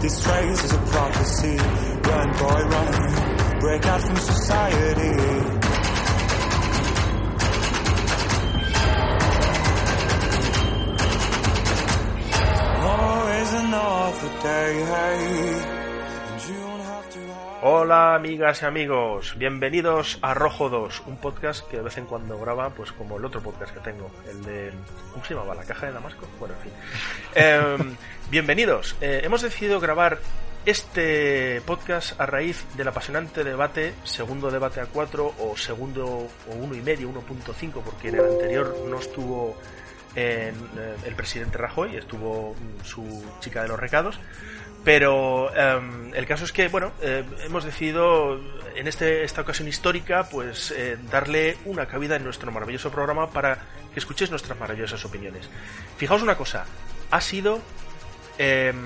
This race is a prophecy. Run, boy, run. Break out from society. Always another day, Hola amigas y amigos, bienvenidos a Rojo 2, un podcast que de vez en cuando graba, pues como el otro podcast que tengo, el de... ¿Cómo se llamaba? ¿La caja de Damasco? Bueno, en fin. Em, bienvenidos, Eh, hemos decidido grabar este podcast a raíz del apasionante debate, segundo debate a 4 o segundo o uno y medio, 1.5, porque en el anterior no estuvo en, eh, el presidente Rajoy, estuvo mm, su chica de los recados. Pero em, el caso es que, bueno, eh, hemos decidido en este, esta ocasión histórica, pues eh, darle una cabida en nuestro maravilloso programa para que escuchéis nuestras maravillosas opiniones. Fijaos una cosa, ha sido em,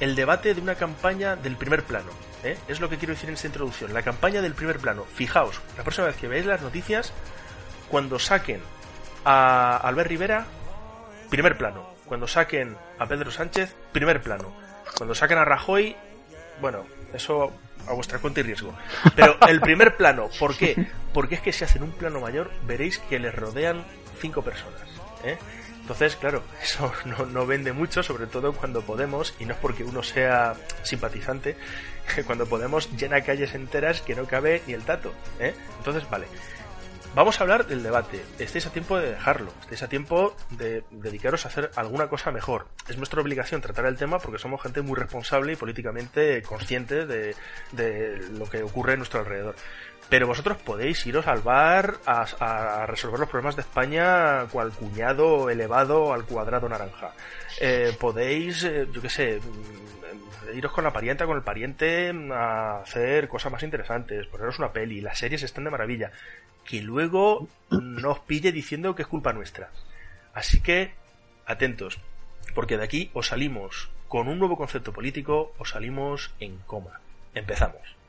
el debate de una campaña del primer plano. ¿eh? Es lo que quiero decir en esta introducción, la campaña del primer plano. Fijaos, la próxima vez que veáis las noticias, cuando saquen a Albert Rivera, primer plano. Cuando saquen a Pedro Sánchez, primer plano. Cuando saquen a Rajoy, bueno, eso a vuestra cuenta y riesgo. Pero el primer plano, ¿por qué? Porque es que si hacen un plano mayor, veréis que les rodean cinco personas. ¿eh? Entonces, claro, eso no, no vende mucho, sobre todo cuando Podemos, y no es porque uno sea simpatizante, cuando Podemos llena calles enteras que no cabe ni el tato. ¿eh? Entonces, vale. Vamos a hablar del debate. Estáis a tiempo de dejarlo. Estáis a tiempo de dedicaros a hacer alguna cosa mejor. Es nuestra obligación tratar el tema porque somos gente muy responsable y políticamente consciente de, de lo que ocurre a nuestro alrededor. Pero vosotros podéis iros al bar a, resolver los problemas de España cual cuñado elevado al cuadrado naranja. Eh, podéis, eh, yo qué sé, mm, iros con la parienta, con el pariente a hacer cosas más interesantes, poneros una peli, las series están de maravilla que luego no os pille diciendo que es culpa nuestra. Así que, atentos, porque de aquí os salimos con un nuevo concepto político, os salimos en coma. Empezamos.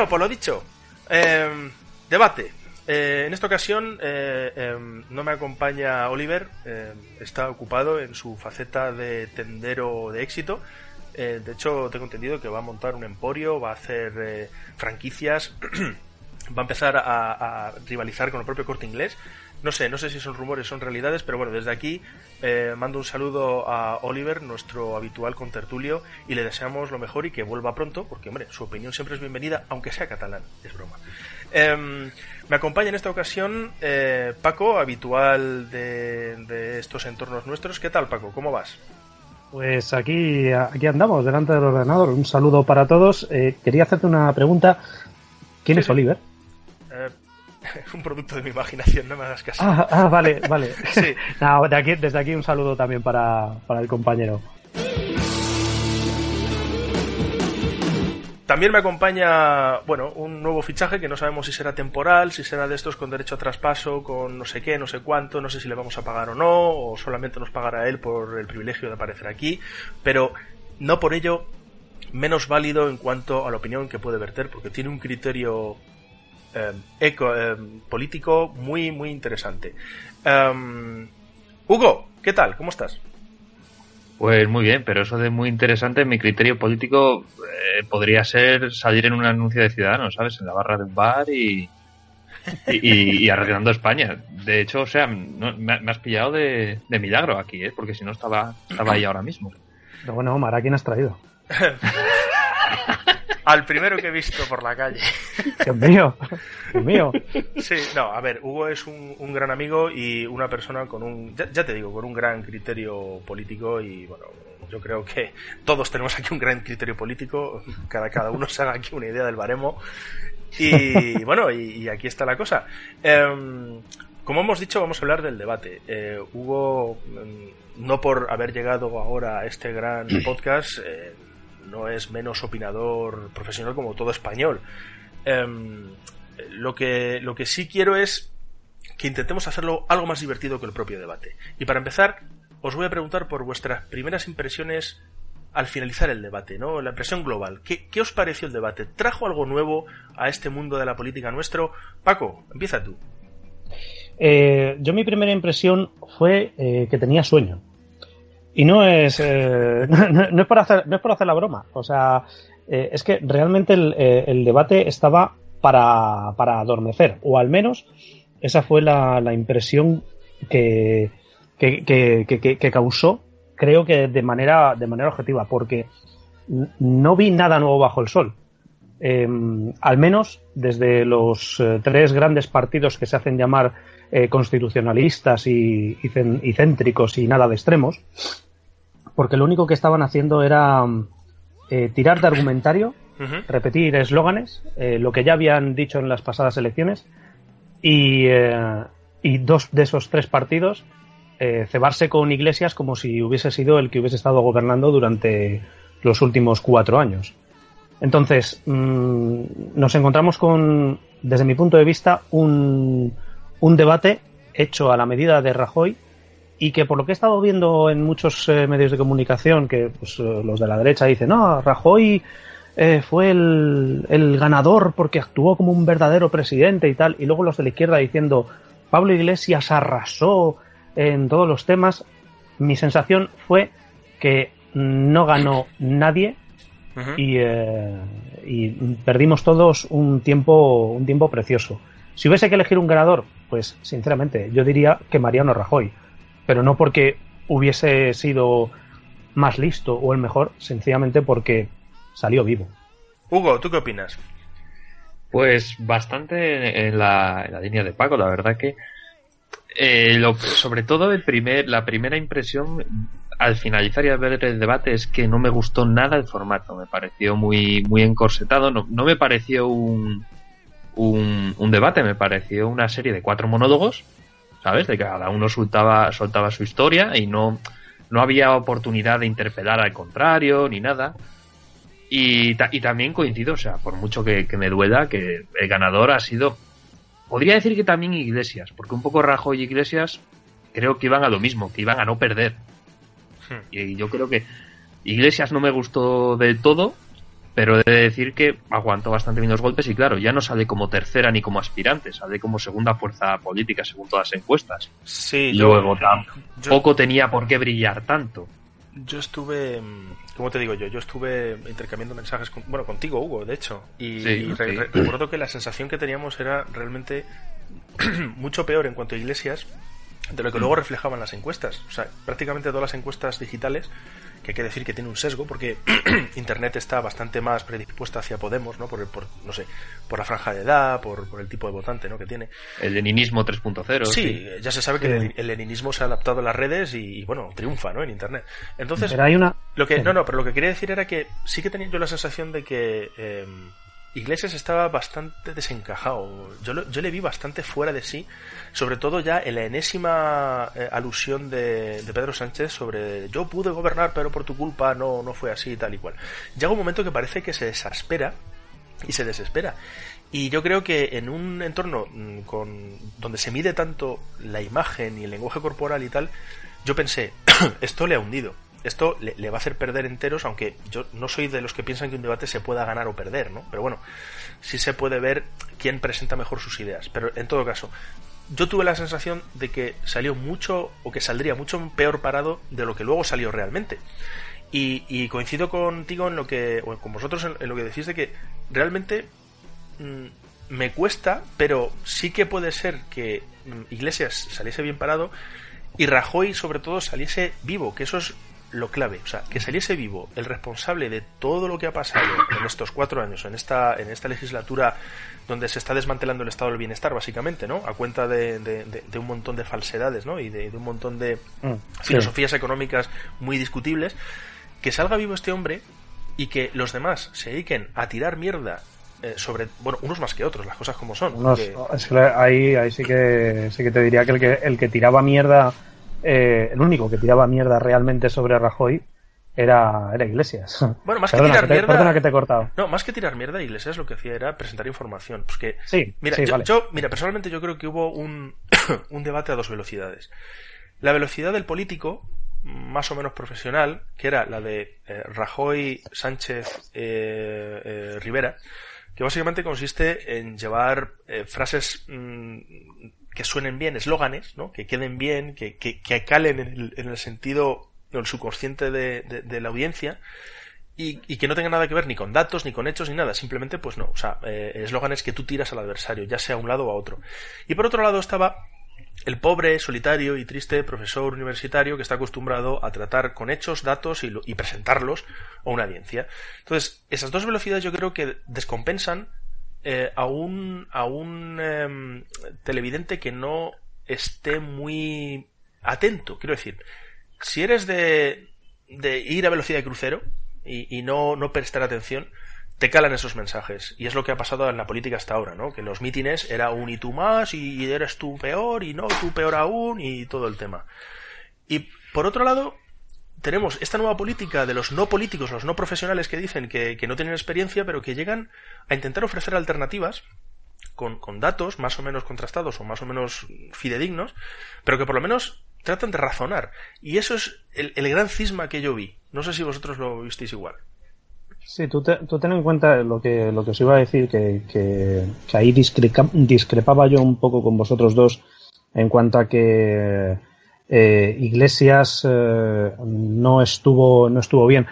Bueno, por lo dicho, eh, debate. Eh, en esta ocasión eh, eh, no me acompaña Oliver, eh, está ocupado en su faceta de tendero de éxito. Eh, de hecho, tengo entendido que va a montar un emporio, va a hacer franquicias, va a empezar a, a rivalizar con el propio corte inglés. No sé, no sé si son rumores, son realidades, pero bueno, desde aquí eh, mando un saludo a Oliver, nuestro habitual contertulio, y le deseamos lo mejor y que vuelva pronto, porque hombre, su opinión siempre es bienvenida, aunque sea catalán, es broma. Em, me acompaña en esta ocasión eh, Paco, habitual de, de estos entornos nuestros. ¿Qué tal, Paco? ¿Cómo vas? Pues aquí, aquí andamos, delante del ordenador. Un saludo para todos. Eh, quería hacerte una pregunta. ¿Quién Sí, es sí. Oliver? Eh, un producto de mi imaginación, no me hagas caso. Ah, ah, vale, vale. Sí. No, de aquí, desde aquí un saludo también para, para el compañero. También me acompaña, bueno, un nuevo fichaje que no sabemos si será temporal, si será de estos con derecho a traspaso, con no sé qué, no sé cuánto, no sé si le vamos a pagar o no, o solamente nos pagará él por el privilegio de aparecer aquí, pero no por ello menos válido en cuanto a la opinión que puede verter, porque tiene un criterio eco, eh, político muy, muy interesante. Em, Hugo, ¿qué tal? ¿Cómo estás? Pues muy bien, pero eso de muy interesante, mi criterio político eh, podría ser salir en un anuncio de Ciudadanos, ¿sabes? En la barra de un bar y, y, y arreglando España. De hecho, o sea, no- me, me has pillado de, de milagro aquí, ¿eh? Porque si no estaba, estaba ahí ahora mismo. Pero bueno, Omar, ¿a quién has traído? Al primero que he visto por la calle. Dios mío, Dios mío. Sí, no, a ver, Hugo es un, un gran amigo y una persona con un, ya, ya te digo, con un gran criterio político y bueno, yo creo que todos tenemos aquí un gran criterio político, cada, cada uno se haga aquí una idea del baremo y bueno, y, y aquí está la cosa. Em, como hemos dicho, vamos a hablar del debate. Eh, Hugo, mm, no por haber llegado ahora a este gran podcast, eh, no es menos opinador profesional como todo español. Em, lo que, lo que sí quiero es que intentemos hacerlo algo más divertido que el propio debate. Y para empezar, os voy a preguntar por vuestras primeras impresiones al finalizar el debate, ¿no? La impresión global. ¿Qué, qué os pareció el debate? ¿Trajo algo nuevo a este mundo de la política nuestro? Paco, empieza tú. Eh, yo mi primera impresión fue eh, que tenía sueño. Y no es, eh, no, es por hacer, no es por hacer la broma. O sea, eh, es que realmente el, eh, el debate estaba para, para adormecer. O al menos esa fue la, la impresión que, que, que, que- causó, creo que de manera, de manera objetiva, porque no vi nada nuevo bajo el sol. Eh, al menos desde los tres grandes partidos que se hacen llamar eh, constitucionalistas y, y cen- y céntricos y nada de extremos, porque lo único que estaban haciendo era mm, eh, tirar de argumentario, repetir eslóganes, eh, lo que ya habían dicho en las pasadas elecciones, y, y dos de esos tres partidos cebarse con Iglesias como si hubiese sido el que hubiese estado gobernando durante los últimos cuatro años. Entonces, mm, nos encontramos con, desde mi punto de vista, un, un debate hecho a la medida de Rajoy y que por lo que he estado viendo en muchos eh, medios de comunicación, que pues, eh, los de la derecha dicen, no, Rajoy eh, fue el, el ganador porque actuó como un verdadero presidente y tal, y luego los de la izquierda diciendo, Pablo Iglesias arrasó en todos los temas, mi sensación fue que no ganó nadie y, eh, y perdimos todos un tiempo, un tiempo precioso. Si hubiese que elegir un ganador, pues sinceramente yo diría que Mariano Rajoy, pero no porque hubiese sido más listo o el mejor, sencillamente porque salió vivo. Hugo, ¿tú qué opinas? Pues bastante en la, en la línea de Paco, la verdad que eh, lo- sobre todo el primer, la primera impresión al finalizar y al ver el debate es que no me gustó nada el formato, me pareció muy, muy encorsetado, no, no me pareció un, un, un debate, me pareció una serie de cuatro monólogos, ¿sabes? De que cada uno soltaba, soltaba su historia y no, no había oportunidad de interpelar al contrario ni nada. Y, ta- y también coincido, o sea, por mucho que, que me duela, que el ganador ha sido. Podría decir que también Iglesias, porque un poco Rajoy y Iglesias creo que iban a lo mismo, que iban a no perder. Hmm. Y yo creo que Iglesias no me gustó del todo, pero he de decir que aguantó bastante bien los golpes y claro, ya no sale como tercera ni como aspirante, sale como segunda fuerza política según todas las encuestas. Sí, yo, luego yo- tampoco tenía por qué brillar tanto. Yo estuve, mm, ¿cómo te digo yo? Yo estuve intercambiando mensajes, con, bueno, contigo, Hugo, de hecho. Y, Sí, y re- sí. re- recuerdo que la sensación que teníamos era realmente mucho peor en cuanto a iglesias de lo que luego reflejaban las encuestas. O sea, prácticamente todas las encuestas digitales, que hay que decir que tiene un sesgo, porque Internet está bastante más predispuesta hacia Podemos, ¿no? Por, el- por no sé, por la franja de edad, por, por el tipo de votante, ¿no? Que tiene. El leninismo 3.0. Sí, ya se sabe que el, el leninismo se ha adaptado a las redes y, y, bueno, triunfa, ¿no? En Internet. Entonces, Pero hay una... lo que, Sí. no, no, pero lo que quería decir era que sí que tenía yo la sensación de que eh, Iglesias estaba bastante desencajado. Yo, lo- yo le vi bastante fuera de sí, sobre todo ya en la enésima eh, alusión de, Pedro Sánchez sobre yo pude gobernar, pero por tu culpa no, no fue así, tal y cual. Llega un momento que parece que se desaspera y se desespera. Y yo creo que en un entorno mm, con donde se mide tanto la imagen y el lenguaje corporal y tal, yo pensé, esto le ha hundido. Esto le, va a hacer perder enteros, aunque yo no soy de los que piensan que un debate se pueda ganar o perder, ¿no? Pero bueno, sí se puede ver quién presenta mejor sus ideas. Pero en todo caso, yo tuve la sensación de que salió mucho, o que saldría mucho peor parado de lo que luego salió realmente. Y, coincido contigo en lo que, o con vosotros en, en lo que decís de que realmente mm, me cuesta, pero sí que puede ser que mm, Iglesias saliese bien parado y Rajoy sobre todo saliese vivo, que eso es lo clave, o sea, que saliese vivo el responsable de todo lo que ha pasado en estos cuatro años, en esta, en esta legislatura donde se está desmantelando el estado del bienestar, básicamente, ¿no? A cuenta de, de- de- de un montón de falsedades, ¿no? Y de, un montón de Mm, sí. filosofías económicas muy discutibles, que salga vivo este hombre y que los demás se dediquen a tirar mierda eh, sobre, bueno, unos más que otros, las cosas como son. Unos- porque- es que ahí, ahí sí que sí que te diría que el que, el que tiraba mierda, eh, el único que tiraba mierda realmente sobre Rajoy era, era Iglesias. Bueno, más que tirar que te, mierda- perdona que te he cortado. No, más que tirar mierda, Iglesias lo que hacía era presentar información. Pues que, Sí, mira, sí, yo, vale. yo- mira, personalmente yo creo que hubo un, un debate a dos velocidades. La velocidad del político, más o menos profesional, que era la de eh, Rajoy, Sánchez, eh, eh, Rivera, que básicamente consiste en llevar eh, frases mm, que suenen bien, eslóganes, ¿no? que queden bien, que, que, que calen en el, en el sentido, en el subconsciente de, de- de la audiencia, y, y que no tenga nada que ver ni con datos, ni con hechos, ni nada. Simplemente, pues no. O sea, eh, eslóganes que tú tiras al adversario, ya sea a un lado o a otro. Y por otro lado estaba el pobre, solitario y triste profesor universitario que está acostumbrado a tratar con hechos, datos y, y presentarlos a una audiencia. Entonces, esas dos velocidades yo creo que descompensan eh, a un, a un em, televidente que no esté muy atento. Quiero decir, si eres de, de ir a velocidad de crucero y, y no, no prestar atención, te calan esos mensajes. Y es lo que ha pasado en la política hasta ahora, ¿no? Que en los mítines era un y tú más, y eres tú peor, y no, tú peor aún, y todo el tema. Y por otro lado, tenemos esta nueva política de los no políticos, los no profesionales que dicen que, que no tienen experiencia, pero que llegan a intentar ofrecer alternativas con, con datos más o menos contrastados o más o menos fidedignos, pero que por lo menos tratan de razonar. Y eso es el, el gran cisma que yo vi. No sé si vosotros lo visteis igual. Sí, tú, te- tú ten en cuenta lo que, lo que os iba a decir, que, que, ahí discreca- discrepaba yo un poco con vosotros dos en cuanto a que eh, Iglesias eh, no estuvo no estuvo bien.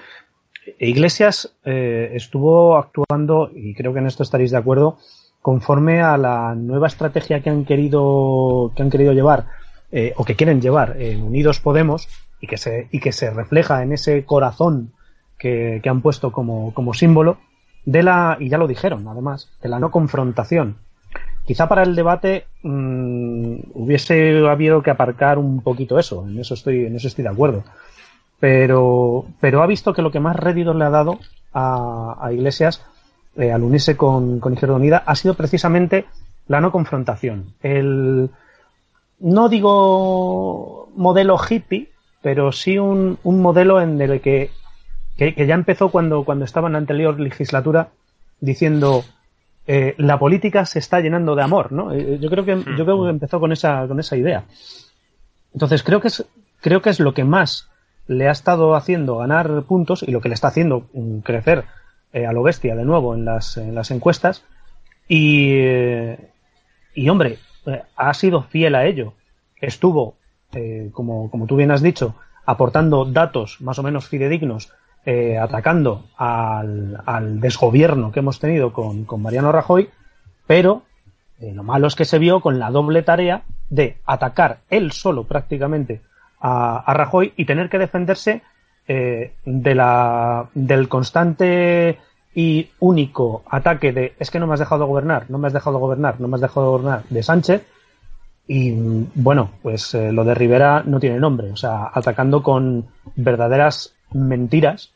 Iglesias eh, estuvo actuando, y creo que en esto estaréis de acuerdo, conforme a la nueva estrategia que han querido, que han querido llevar, eh, o que quieren llevar en Unidos Podemos, y que se, y que se refleja en ese corazón que, que han puesto como, como símbolo de la, y ya lo dijeron además, de la no confrontación. Quizá para el debate mm, hubiese habido que aparcar un poquito eso, en eso estoy, en eso estoy de acuerdo. Pero, pero ha visto que lo que más réditos le ha dado a, Iglesias eh, al unirse con, con Izquierda Unida ha sido precisamente la no confrontación. El, no digo modelo hippie, pero sí un, un modelo en el que, que, que ya empezó cuando, cuando estaba en la anterior legislatura diciendo eh, la política se está llenando de amor, ¿no? Eh, Yo creo que yo creo que empezó con esa con esa idea. Entonces creo que es creo que es lo que más le ha estado haciendo ganar puntos y lo que le está haciendo mm, crecer eh, a lo bestia de nuevo en las, en las encuestas. Y, eh, y hombre, ha sido fiel a ello. Estuvo, eh, como, como tú bien has dicho, aportando datos más o menos fidedignos, eh, atacando al, al desgobierno que hemos tenido con, con Mariano Rajoy, pero eh, lo malo es que se vio con la doble tarea de atacar él solo prácticamente a, a Rajoy y tener que defenderse eh, de la, del constante y único ataque de es que no me has dejado gobernar, no me has dejado gobernar, no me has dejado gobernar de Sánchez. Y bueno, pues lo de Rivera no tiene nombre, o sea, atacando con verdaderas mentiras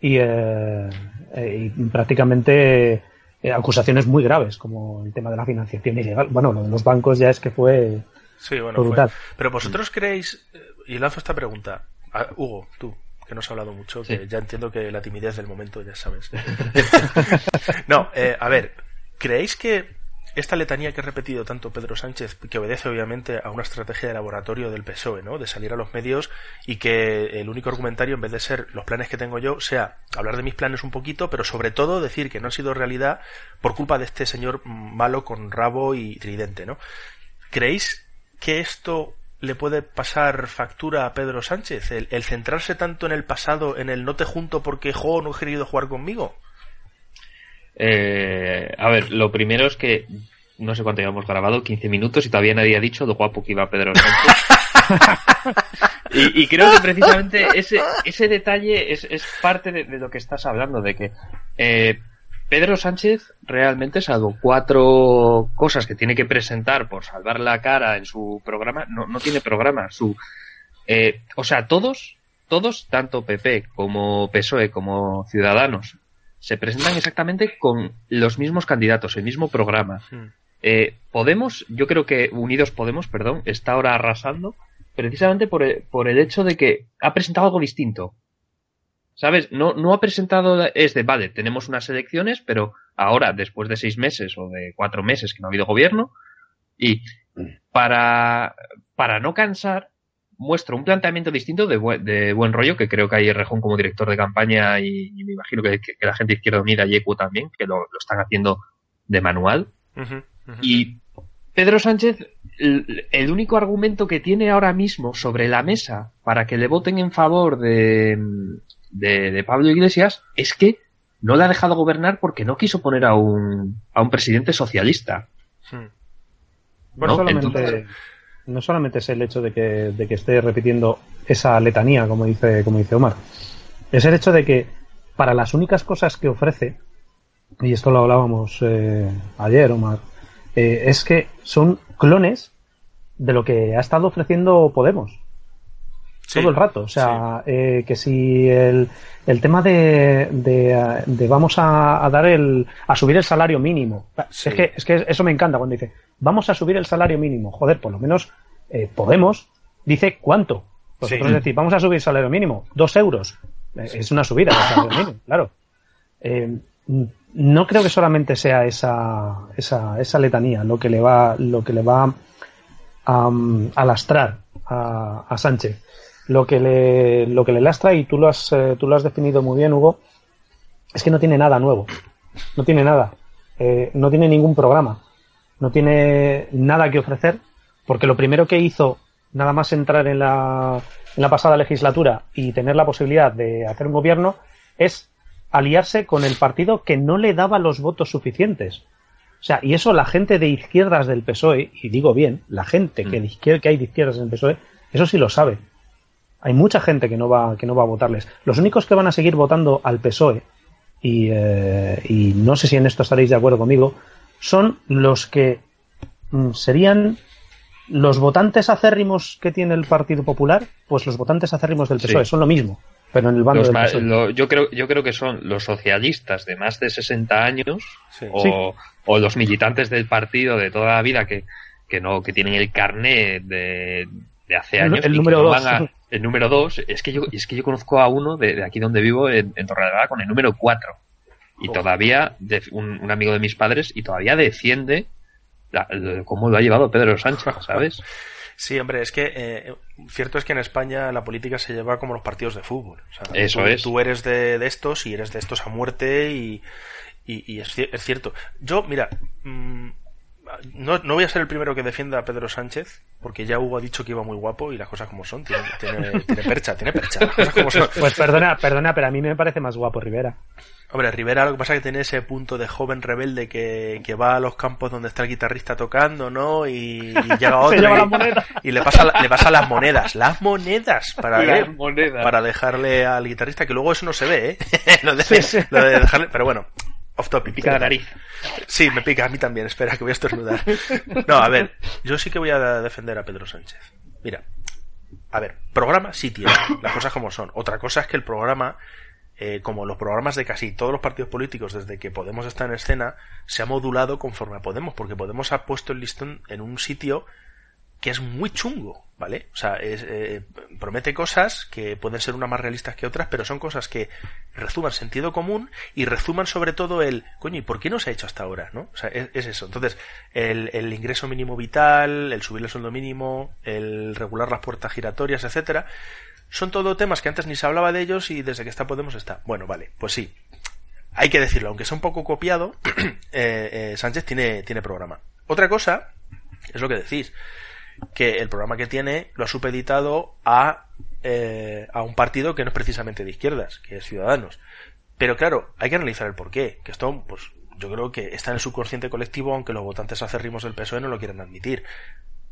y, eh, eh, y prácticamente eh, acusaciones muy graves, como el tema de la financiación ilegal. Bueno, lo de los bancos ya es que fue Sí, bueno, fue- brutal. Pero vosotros creéis, eh, y lanzo esta pregunta, a Hugo, tú, que no has hablado mucho, que Sí. ya entiendo que la timidez del momento, ya sabes. no, eh, a ver, ¿creéis que esta letanía que ha repetido tanto Pedro Sánchez, que obedece obviamente a una estrategia de laboratorio del PSOE, ¿no? De salir a los medios y que el único argumentario, en vez de ser los planes que tengo yo, sea hablar de mis planes un poquito, pero sobre todo decir que no han sido realidad por culpa de este señor malo con rabo y tridente, ¿no? ¿Creéis que esto le puede pasar factura a Pedro Sánchez? El, el centrarse tanto en el pasado, en el no te junto porque jo, no he querido jugar conmigo. Eh, a ver, lo primero es que no sé cuánto llevamos grabado, 15 minutos y todavía nadie ha dicho lo guapo que iba Pedro Sánchez. y, y creo que precisamente ese, ese detalle es, es parte de, de lo que estás hablando, de que eh, Pedro Sánchez realmente, salvo cuatro cosas que tiene que presentar por salvar la cara en su programa, no, no tiene programa. Su, eh, o sea, todos, todos, tanto PP como PSOE como Ciudadanos, se presentan exactamente con los mismos candidatos, el mismo programa. Hmm. Eh, Podemos, yo creo que Unidos Podemos, perdón, está ahora arrasando precisamente por el, por el hecho de que ha presentado algo distinto. ¿Sabes? No, no ha presentado, es de, vale, tenemos unas elecciones, pero ahora, después de seis meses o de cuatro meses que no ha habido gobierno, y para, para no cansar, muestra un planteamiento distinto de, buen- de buen rollo, que creo que hay Rejón como director de campaña y, y me imagino que, la gente de Izquierda Unida y ECU también, que lo, lo están haciendo de manual. Y Pedro Sánchez, el, el único argumento que tiene ahora mismo sobre la mesa para que le voten en favor de, de, de Pablo Iglesias es que no le ha dejado gobernar porque no quiso poner a un, a un presidente socialista. Hmm. No, ¿no? solamente, Entonces- no solamente es el hecho de que, de que esté repitiendo esa letanía, como dice, como dice Omar, es el hecho de que para las únicas cosas que ofrece, y esto lo hablábamos eh, ayer, Omar, eh, es que son clones de lo que ha estado ofreciendo Podemos Sí, todo el rato. O sea, eh, que si el, el tema de, de, de vamos a, a dar el a subir el salario mínimo. Sí. Es que es que eso me encanta cuando dice vamos a subir el salario mínimo. Joder, por lo menos eh, Podemos dice cuánto. Vosotros Sí. decís vamos a subir el salario mínimo dos euros. Eh, Es una subida del salario mínimo, claro. Eh, no creo que solamente sea esa, esa, esa letanía lo que le va lo que le va a, a lastrar a, a Sánchez. Lo que le lo que le lastra y tú lo has eh, tú lo has definido muy bien, Hugo, es que no tiene nada nuevo. No tiene nada. Eh, no tiene ningún programa. No tiene nada que ofrecer porque lo primero que hizo nada más entrar en la en la pasada legislatura y tener la posibilidad de hacer un gobierno es aliarse con el partido que no le daba los votos suficientes. O sea, y eso la gente de izquierdas del PSOE, y digo bien, la gente que, de izquier- que hay de izquierdas en el PSOE, eso sí lo sabe. Hay mucha gente que no va, que no va a votarles. Los únicos que van a seguir votando al PSOE, y, eh, y no sé si en esto estaréis de acuerdo conmigo, son los que mm, serían los votantes acérrimos que tiene el Partido Popular, pues los votantes acérrimos del Sí. PSOE son lo mismo, pero en el bando Los del PSOE. lo- yo, creo, yo creo que son los socialistas de más de 60 años Sí. o, Sí. o los militantes del partido de toda la vida que, que no que tienen el carné de, de hace años el número no dos. van a- el número dos es que yo es que yo conozco a uno de, de aquí donde vivo en, en con el número 4 y Oh. todavía de- un, un amigo de mis padres y todavía defiende la- lo- cómo lo ha llevado Pedro Sánchez sabes Sí, hombre, es que eh, cierto es que en España la política se lleva como los partidos de fútbol. O sea, Eso tú, es. Tú eres de, de estos y eres de estos a muerte y, y, y es, es cierto. Yo, mira, mm, no, no voy a ser el primero que defienda a Pedro Sánchez, porque ya Hugo ha dicho que iba muy guapo y las cosas como son. Tiene, tiene, tiene percha, tiene percha. Las cosas como son. Pues perdona, perdona, pero a mí me parece más guapo Rivera. Hombre, Rivera lo que pasa es que tiene ese punto de joven rebelde que, que va a los campos donde está el guitarrista tocando, ¿no? Y, y llega otro lleva y, le pasa la- le pasa las monedas, las monedas para Las ¿qué? monedas. para dejarle al guitarrista que luego eso no se ve, ¿eh? lo, de, Sí, sí. lo de dejarle, pero bueno, off topic. pica la nariz Sí, me pica a mí también, espera que voy a estornudar. No, a ver, yo sí que voy a defender a Pedro Sánchez. Mira, a ver, programa sí tiene, las cosas como son. Otra cosa es que el programa eh, como los programas de casi todos los partidos políticos desde que Podemos está en escena, se ha modulado conforme a Podemos, porque Podemos ha puesto el listón en un sitio que es muy chungo, ¿vale? O sea, es, eh, promete cosas que pueden ser unas más realistas que otras, pero son cosas que rezuman sentido común y rezuman sobre todo el, coño, ¿y por qué no se ha hecho hasta ahora, no? O sea, es, es eso. Entonces, el, el ingreso mínimo vital, el subir el sueldo mínimo, el regular las puertas giratorias, etcétera, son todo temas que antes ni se hablaba de ellos y desde que está Podemos está. Bueno, vale, pues sí. Hay que decirlo, aunque sea un poco copiado, eh, eh, Sánchez tiene, tiene programa. Otra cosa es lo que decís que el programa que tiene lo ha supeditado a, eh, a un partido que no es precisamente de izquierdas, que es Ciudadanos. Pero claro, hay que analizar el porqué, que esto, pues, yo creo que está en el subconsciente colectivo, aunque los votantes acérrimos del PSOE no lo quieran admitir.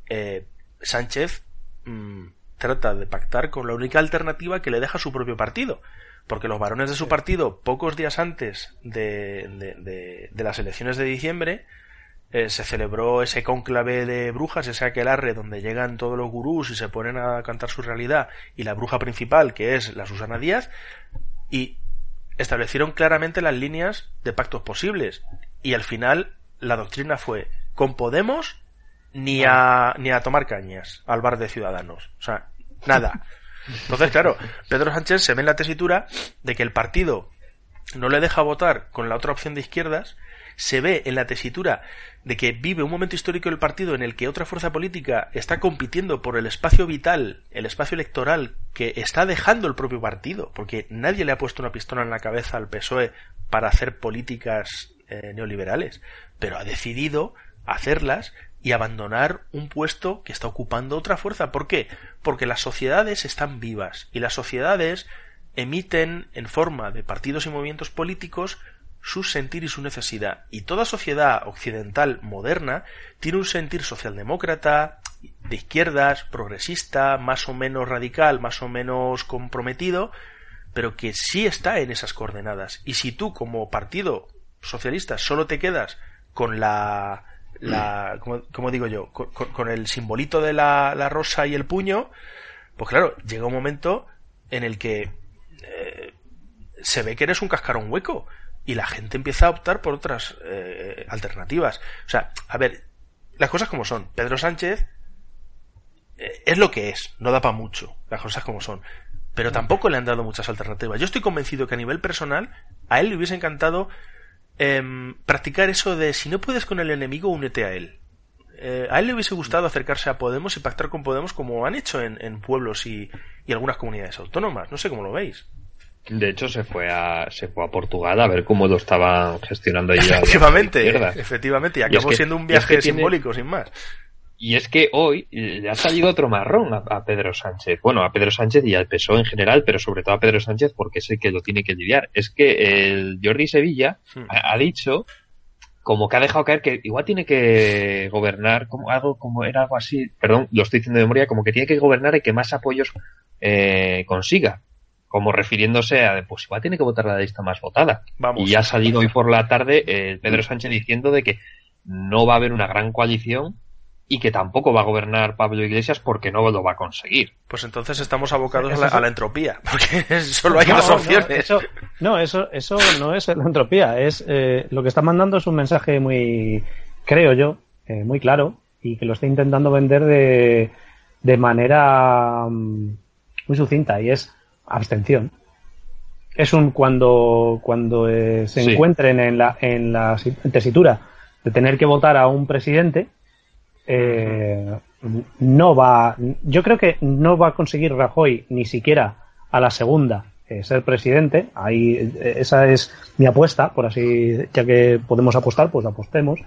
Eh, Sánchez mm, trata de pactar con la única alternativa que le deja su propio partido. Porque los varones de su partido, pocos días antes de, de, de, de las elecciones de diciembre, eh, se celebró ese cónclave de brujas, ese aquelarre donde llegan todos los gurús y se ponen a cantar su realidad, y la bruja principal, que es la Susana Díaz, y establecieron claramente las líneas de pactos posibles. Y al final la doctrina fue con Podemos ni a, ni a tomar cañas al bar de Ciudadanos. O sea, nada. Entonces, claro, Pedro Sánchez se ve en la tesitura de que el partido no le deja votar con la otra opción de izquierdas, se ve en la tesitura de que vive un momento histórico del partido en el que otra fuerza política está compitiendo por el espacio vital, el espacio electoral que está dejando el propio partido, porque nadie le ha puesto una pistola en la cabeza al PSOE para hacer políticas eh, neoliberales, pero ha decidido hacerlas y abandonar un puesto que está ocupando otra fuerza. ¿Por qué? Porque las sociedades están vivas y las sociedades emiten en forma de partidos y movimientos políticos su sentir y su necesidad. Y toda sociedad occidental moderna tiene un sentir socialdemócrata, de izquierdas, progresista, más o menos radical, más o menos comprometido, pero que sí está en esas coordenadas. Y si tú como partido socialista solo te quedas con la, la como, como digo yo, con, con, el simbolito de la, la, rosa y el puño, pues claro, llega un momento en el que eh, se ve que eres un cascarón hueco y la gente empieza a optar por otras eh, alternativas. O sea, a ver, las cosas como son. Pedro Sánchez eh, es lo que es, no da para mucho, las cosas como son. Pero tampoco le han dado muchas alternativas. Yo estoy convencido que a nivel personal a él le hubiese encantado eh, practicar eso de si no puedes con el enemigo, únete a él. Eh, a él le hubiese gustado acercarse a Podemos y pactar con Podemos como han hecho en, en pueblos y, y algunas comunidades autónomas. No sé cómo lo veis. De hecho, se fue a se fue a Portugal a ver cómo lo estaban gestionando allí. efectivamente, efectivamente, y acabó y es que, siendo un viaje es que simbólico, tiene... sin más. Y es que hoy le ha salido otro marrón a, a, Pedro Sánchez. Bueno, a Pedro Sánchez y al PSOE en general, pero sobre todo a Pedro Sánchez porque es el que lo tiene que lidiar. Es que el Jordi Sevilla hmm. ha, ha, dicho como que ha dejado caer que igual tiene que gobernar como algo como era algo así, perdón, lo estoy diciendo de memoria, como que tiene que gobernar y que más apoyos eh, consiga como refiriéndose a, pues igual tiene que votar la lista más votada. Vamos. Y ha salido hoy por la tarde eh, Pedro Sánchez diciendo de que no va a haber una gran coalición y que tampoco va a gobernar Pablo Iglesias porque no lo va a conseguir. Pues entonces estamos abocados a la, a la, entropía, porque solo hay no, dos opciones. No, eso, no, eso, eso no es la entropía, es eh, lo que está mandando es un mensaje muy, creo yo, eh, muy claro y que lo está intentando vender de, de manera um, muy sucinta y es abstención. Es un cuando, cuando eh, se sí. encuentren en la, en la tesitura de tener que votar a un presidente, eh, no va, yo creo que no va a conseguir Rajoy ni siquiera a la segunda eh, ser presidente. Ahí, esa es mi apuesta, por así, ya que podemos apostar, pues apostemos.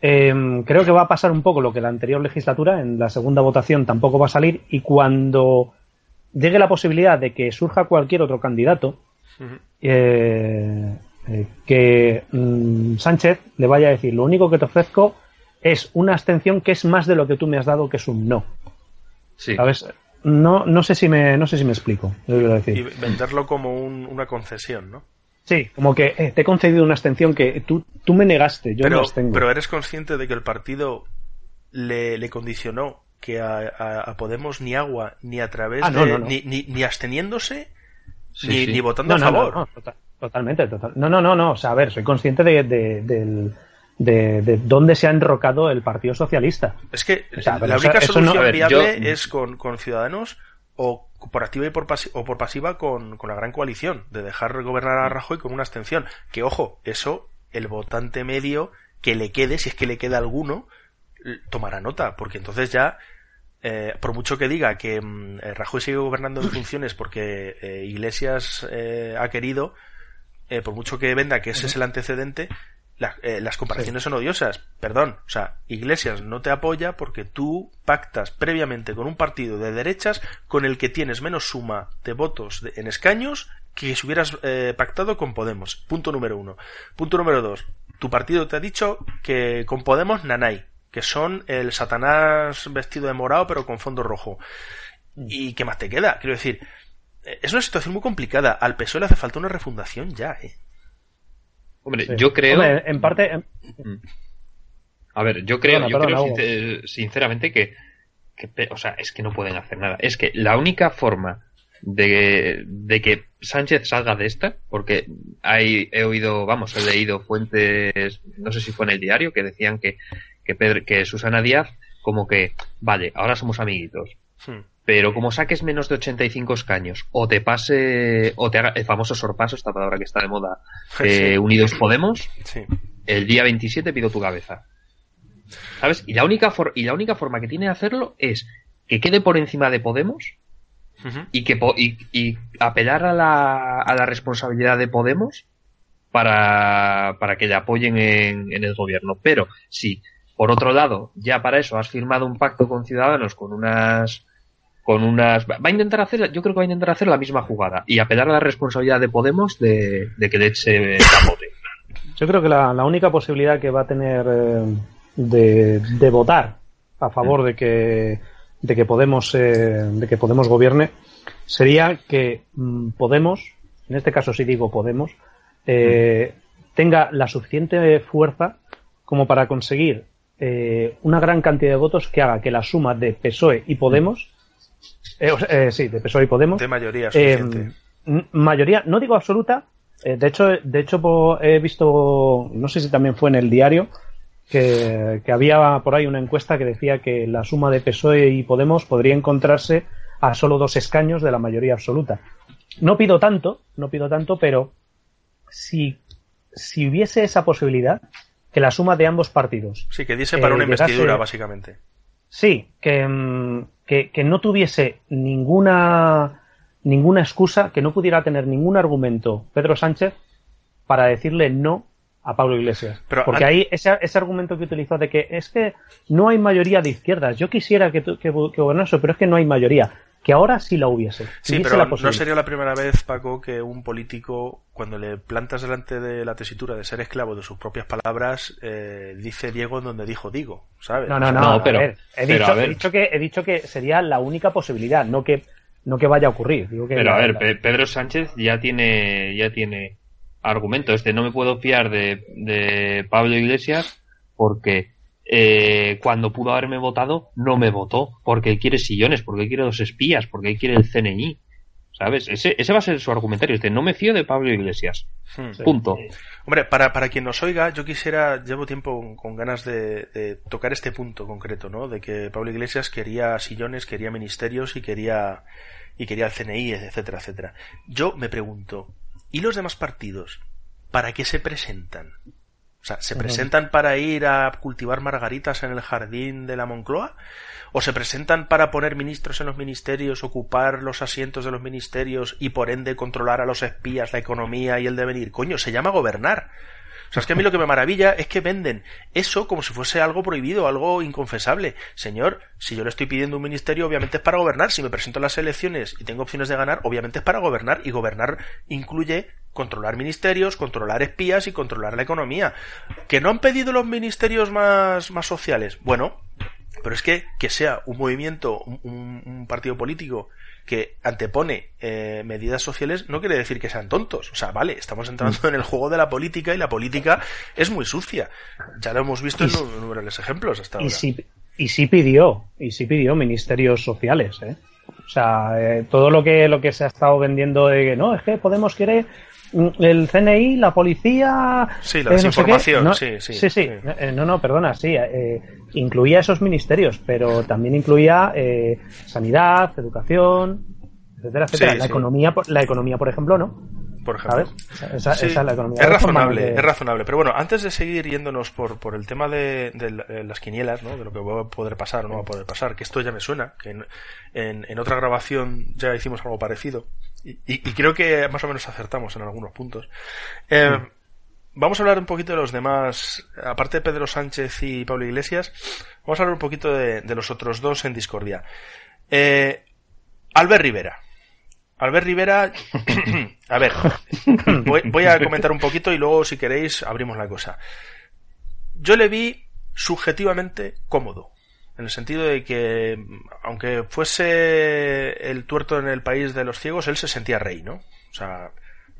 Eh, creo que va a pasar un poco lo que la anterior legislatura, en la segunda votación tampoco va a salir, y cuando llegue la posibilidad de que surja cualquier otro candidato, uh -huh. eh, eh, que mmm, Sánchez le vaya a decir, lo único que te ofrezco es una abstención que es más de lo que tú me has dado, que es un no. Sí. ¿Sabes? No, no sé si me, no sé si me explico. Decir. Y venderlo como un, una concesión, ¿no? Sí, como que eh, te he concedido una abstención que tú, tú me negaste, yo pero, no abstengo. Pero eres consciente de que el partido le, le condicionó que a, a, a, Podemos ni agua ni a través ah, de, no, no, no. Ni, ni, ni, absteniéndose Sí, ni, sí. ni votando a favor. no, no, tota- totalmente, total. No, no, no, no. O sea, a ver, soy consciente de, de, del- de- de dónde se ha enrocado el Partido Socialista. Es que O sea, pero la única eso solución no- A ver, viable yo- es con, con Ciudadanos o por activa y por, pasi- o por pasiva con, con la gran coalición, de dejar gobernar a Rajoy con una abstención. Que ojo, eso el votante medio que le quede, si es que le queda alguno, tomará nota, porque entonces ya, eh, por mucho que diga que mm, eh, Rajoy sigue gobernando en funciones porque eh, Iglesias eh, ha querido, eh, por mucho que venda que ese es el antecedente, eh, las comparaciones son odiosas. Perdón, o sea, Iglesias no te apoya porque tú pactas previamente con un partido de derechas con el que tienes menos suma de votos de- en escaños que si hubieras pactado con Podemos. Punto número uno. Punto número dos. Tu partido te ha dicho que con Podemos nanay, que son el Satanás vestido de morado pero con fondo rojo. ¿Y qué más te queda? Quiero decir, eh, es una situación muy complicada. Al PSOE le hace falta una refundación ya, ¿eh? Hombre, Sí. yo creo. Hombre, en parte, en- A ver, yo creo, Perdona, yo creo sinceramente que, que o sea, es que no pueden hacer nada. Es que la única forma de, de que Sánchez salga de esta, porque hay, he oído, vamos, he leído fuentes, no sé si fue en el diario, que decían que, que, Pedro- que Susana Díaz, como que, vale, ahora somos amiguitos, Hmm. pero como saques menos de 85 escaños, o te pase, o te haga el famoso sorpaso, esta palabra que está de moda, eh, Sí. Unidos Podemos, Sí. el día 27 pido tu cabeza. ¿Sabes? Y la única, for- y la única forma que tiene de hacerlo es que quede por encima de Podemos y que po- y, y apelar a la, a la responsabilidad de Podemos para, para que le apoyen en, en el gobierno. Pero si, por otro lado, ya para eso has firmado un pacto con Ciudadanos con unas con unas va a intentar hacer yo creo que va a intentar hacer la misma jugada y apelar a la responsabilidad de Podemos de, de que le eche capote. yo creo que la, la única posibilidad que va a tener eh, de, de votar a favor de que de que Podemos eh, de que Podemos gobierne sería que mm, Podemos, en este caso sí digo Podemos, eh, tenga la suficiente fuerza como para conseguir eh, una gran cantidad de votos que haga que la suma de PSOE y Podemos, eh, o sea, eh, sí, de PSOE y Podemos, De mayoría eh, suficiente. mayoría, no digo absoluta, eh, de hecho, de hecho po- he visto, no sé si también fue en el diario, que, que había por ahí una encuesta que decía que la suma de PSOE y Podemos podría encontrarse a solo dos escaños de la mayoría absoluta. No pido tanto, no pido tanto, pero si, si hubiese esa posibilidad, que la suma de ambos partidos Sí, que diese para eh, una llegase- investidura, básicamente. Sí, que, mm, que, que no tuviese ninguna, ninguna excusa, que no pudiera tener ningún argumento Pedro Sánchez para decirle no a Pablo Iglesias. Pero Porque an- ahí ese, ese argumento que utilizó de que es que no hay mayoría de izquierdas. Yo quisiera que, que, que gobernase, pero es que no hay mayoría. Que ahora sí la hubiese. Sí, pero la no sería la primera vez, Paco, que un político, cuando le plantas delante de la tesitura de ser esclavo de sus propias palabras, eh, dice Diego en donde dijo digo, ¿sabes? No, no, no. A pero- ver, he, pero dicho, a ver. he dicho que he dicho que sería la única posibilidad, no que no que vaya a ocurrir. Digo que Pero a ver, Pedro Sánchez ya tiene, ya tiene argumento. Este no me puedo fiar de, de Pablo Iglesias porque eh, cuando pudo haberme votado no me votó porque él quiere sillones, porque él quiere los espías, porque él quiere el CNI. ¿Sabes? Ese, ese va a ser su argumentario. Este no me fío de Pablo Iglesias. hmm. Punto. Hombre, para, para quien nos oiga, yo quisiera, llevo tiempo con, con ganas de, de tocar este punto concreto, ¿no? De que Pablo Iglesias quería sillones, quería ministerios y quería, y quería el CNI, etcétera, etcétera. Yo me pregunto, ¿y los demás partidos? ¿Para qué se presentan? O sea, ¿se presentan para ir a cultivar margaritas en el jardín de la Moncloa? ¿O se presentan para poner ministros en los ministerios, ocupar los asientos de los ministerios y por ende controlar a los espías, la economía y el devenir? Coño, se llama gobernar. O sea, es que a mí lo que me maravilla es que venden eso como si fuese algo prohibido, algo inconfesable. Señor, si yo le estoy pidiendo un ministerio, obviamente es para gobernar. Si me presento a las elecciones y tengo opciones de ganar, obviamente es para gobernar. Y gobernar incluye controlar ministerios, controlar espías y controlar la economía. ¿Que no han pedido los ministerios más, más sociales? Bueno, pero es que que sea un movimiento, un, partido político que antepone eh, medidas sociales no quiere decir que sean tontos. O sea, vale, estamos entrando en el juego de la política y la política es muy sucia. Ya lo hemos visto en Y innumerables ejemplos hasta y ahora. sí, y sí pidió, y sí pidió ministerios sociales, ¿eh? O sea, eh, todo lo que, lo que se ha estado vendiendo de que no, es que Podemos quiere el CNI, la policía. Sí, la eh, no sé qué. desinformación, No, sí, sí, Sí, sí. sí. Eh, no, no, perdona, sí. eh, incluía esos ministerios, pero también incluía eh, sanidad, educación, etcétera, etcétera. Sí, la. Economía, la economía, por ejemplo, ¿no. Por ejemplo. ¿Sabes? Esa, Sí, esa es la economía. es de forma razonable, es razonable. Pero bueno, antes de seguir yéndonos por, por el tema de, de la- las quinielas, ¿no? de lo que va a poder pasar o no va a poder pasar, que esto ya me suena, que en, en- en otra grabación ya hicimos algo parecido, y, y- y creo que más o menos acertamos en algunos puntos. Eh, Vamos a hablar un poquito de los demás, aparte de Pedro Sánchez y Pablo Iglesias, vamos a hablar un poquito de, de los otros dos en discordia. Eh, Albert Rivera. Albert Rivera, a ver, voy, voy a comentar un poquito y luego si queréis abrimos la cosa. Yo le vi subjetivamente cómodo, en el sentido de que aunque fuese el tuerto en el país de los ciegos, él se sentía rey, ¿no? O sea,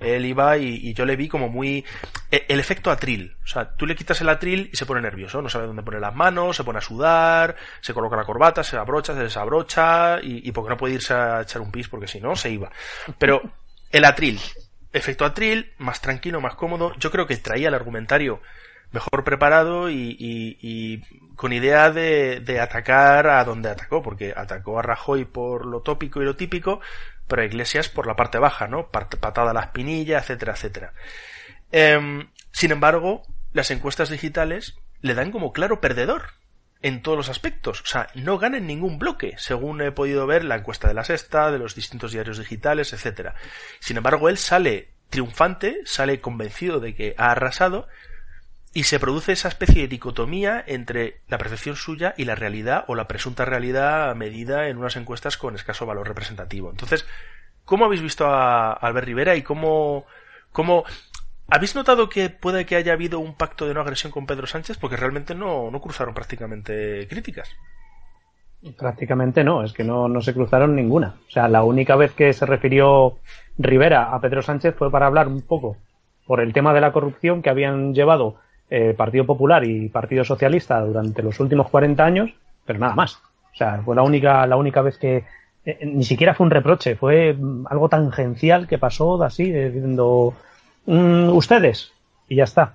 él iba y, yo le vi como muy... e- El efecto atril. O sea, tú le quitas el atril y se pone nervioso. No sabe dónde poner las manos, se pone a sudar, se coloca la corbata, se abrocha, se desabrocha y, y porque no puede irse a echar un pis porque si no, se iba. Pero el atril, efecto atril, más tranquilo, más cómodo, yo creo que traía el argumentario mejor preparado y, y- y con idea de, de atacar a donde atacó, porque atacó a Rajoy por lo tópico y lo típico, pero Iglesias por la parte baja, ¿no? Patada a la espinilla, etcétera, etcétera. Em, sin embargo, las encuestas digitales le dan como claro perdedor en todos los aspectos. O sea, no gana en ningún bloque, según he podido ver la encuesta de la sexta, de los distintos diarios digitales, etcétera. Sin embargo, él sale triunfante, sale convencido de que ha arrasado y se produce esa especie de dicotomía entre la percepción suya y la realidad o la presunta realidad medida en unas encuestas con escaso valor representativo. Entonces, ¿cómo habéis visto a Albert Rivera y cómo, cómo habéis notado que puede que haya habido un pacto de no agresión con Pedro Sánchez? Porque realmente no, no cruzaron prácticamente críticas. Prácticamente no, es que no, no se cruzaron ninguna. O sea, la única vez que se refirió Rivera a Pedro Sánchez fue para hablar un poco por el tema de la corrupción que habían llevado eh, Partido Popular y Partido Socialista durante los últimos 40 años, pero nada más. O sea, fue la única, la única vez que eh, ni siquiera fue un reproche, fue mm, algo tangencial que pasó así, diciendo "Mm, ustedes y ya está.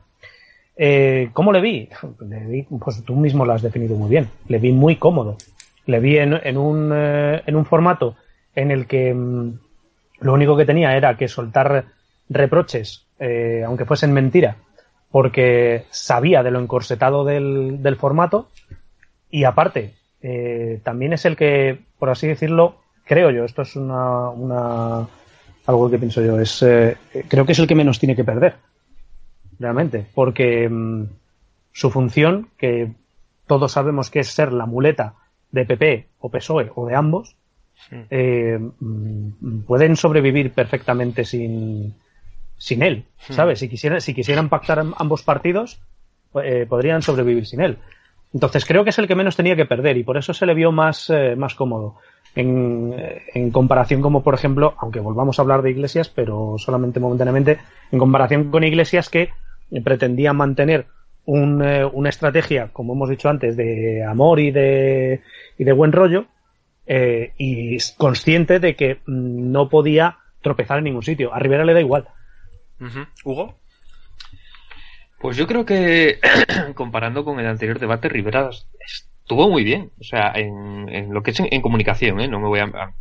Eh, ¿Cómo le vi? Le vi, pues tú mismo lo has definido muy bien. Le vi muy cómodo. Le vi en, un, eh, en un formato en el que mm, lo único que tenía era que soltar reproches, aunque fuesen mentira, porque sabía de lo encorsetado del, del formato y aparte, eh, también es el que, por así decirlo, creo yo, esto es una, una algo que pienso yo, es eh, creo que es el que menos tiene que perder, realmente, porque mm, su función, que todos sabemos que es ser la muleta de PP o PSOE o de ambos, eh, mm, pueden sobrevivir perfectamente sin, sin él, ¿sabes? Si quisieran, si quisieran pactar am- ambos partidos, eh, podrían sobrevivir sin él. Entonces creo que es el que menos tenía que perder y por eso se le vio más, eh, más cómodo. En, eh, en comparación como, por ejemplo, aunque volvamos a hablar de Iglesias, pero solamente momentáneamente, en comparación con Iglesias que pretendía mantener un, eh, una estrategia, como hemos dicho antes, de amor y de, y de buen rollo, eh, y consciente de que mm, no podía tropezar en ningún sitio. A Rivera le da igual. ¿Hugo? Pues yo creo que comparando con el anterior debate, Rivera estuvo muy bien. O sea, en, lo que es en, comunicación, ¿eh? No me voy a, a-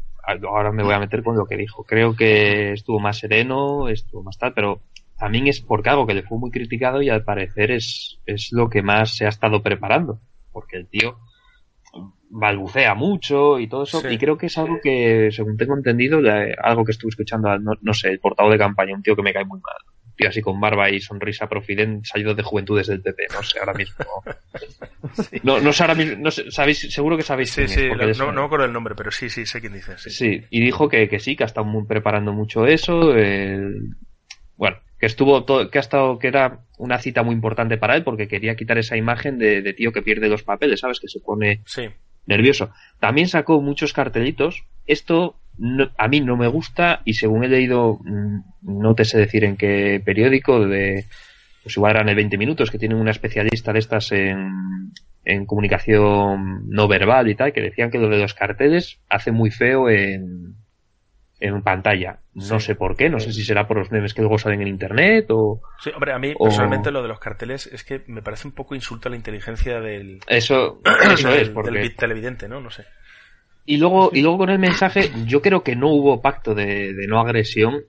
ahora me voy a meter con lo que dijo. Creo que estuvo más sereno, estuvo más tal, pero también es porque algo que le fue muy criticado y al parecer es, es lo que más se ha estado preparando. Porque el tío balbucea mucho y todo eso. Sí. Y creo que es algo que, según tengo entendido, algo que estuve escuchando, al- no, no sé, el portavoz de campaña, un tío que me cae muy mal. Un tío así con barba y sonrisa profidente, salido de juventudes del PP, no sé, ahora mismo. No, no sé ahora mismo, no sé, sabéis, seguro que sabéis Sí, quién sí, no, no, no me acuerdo el nombre, pero sí, sí, sé quién dice. Sí. Sí, y dijo que, que sí, que ha estado muy preparando mucho eso. el- Bueno, que estuvo todo, que ha estado, que era una cita muy importante para él porque quería quitar esa imagen de, de tío que pierde los papeles, ¿sabes? Que se pone Sí. Nervioso. También sacó muchos cartelitos. Esto a mí no me gusta y según he leído, mm, no te sé decir en qué periódico, de, pues igual eran el 20 minutos, que tienen una especialista de estas en, en comunicación no verbal y tal, que decían que lo de los carteles hace muy feo en, en pantalla. No Sí. sé por qué, no sé si será por los memes que luego salen en internet o Sí, hombre, a mí O- personalmente lo de los carteles es que me parece un poco insulto a la inteligencia del, eso, eso del, es, porque del bit televidente, ¿no? No sé. Y luego, y luego con el mensaje, yo creo que no hubo pacto de, de no agresión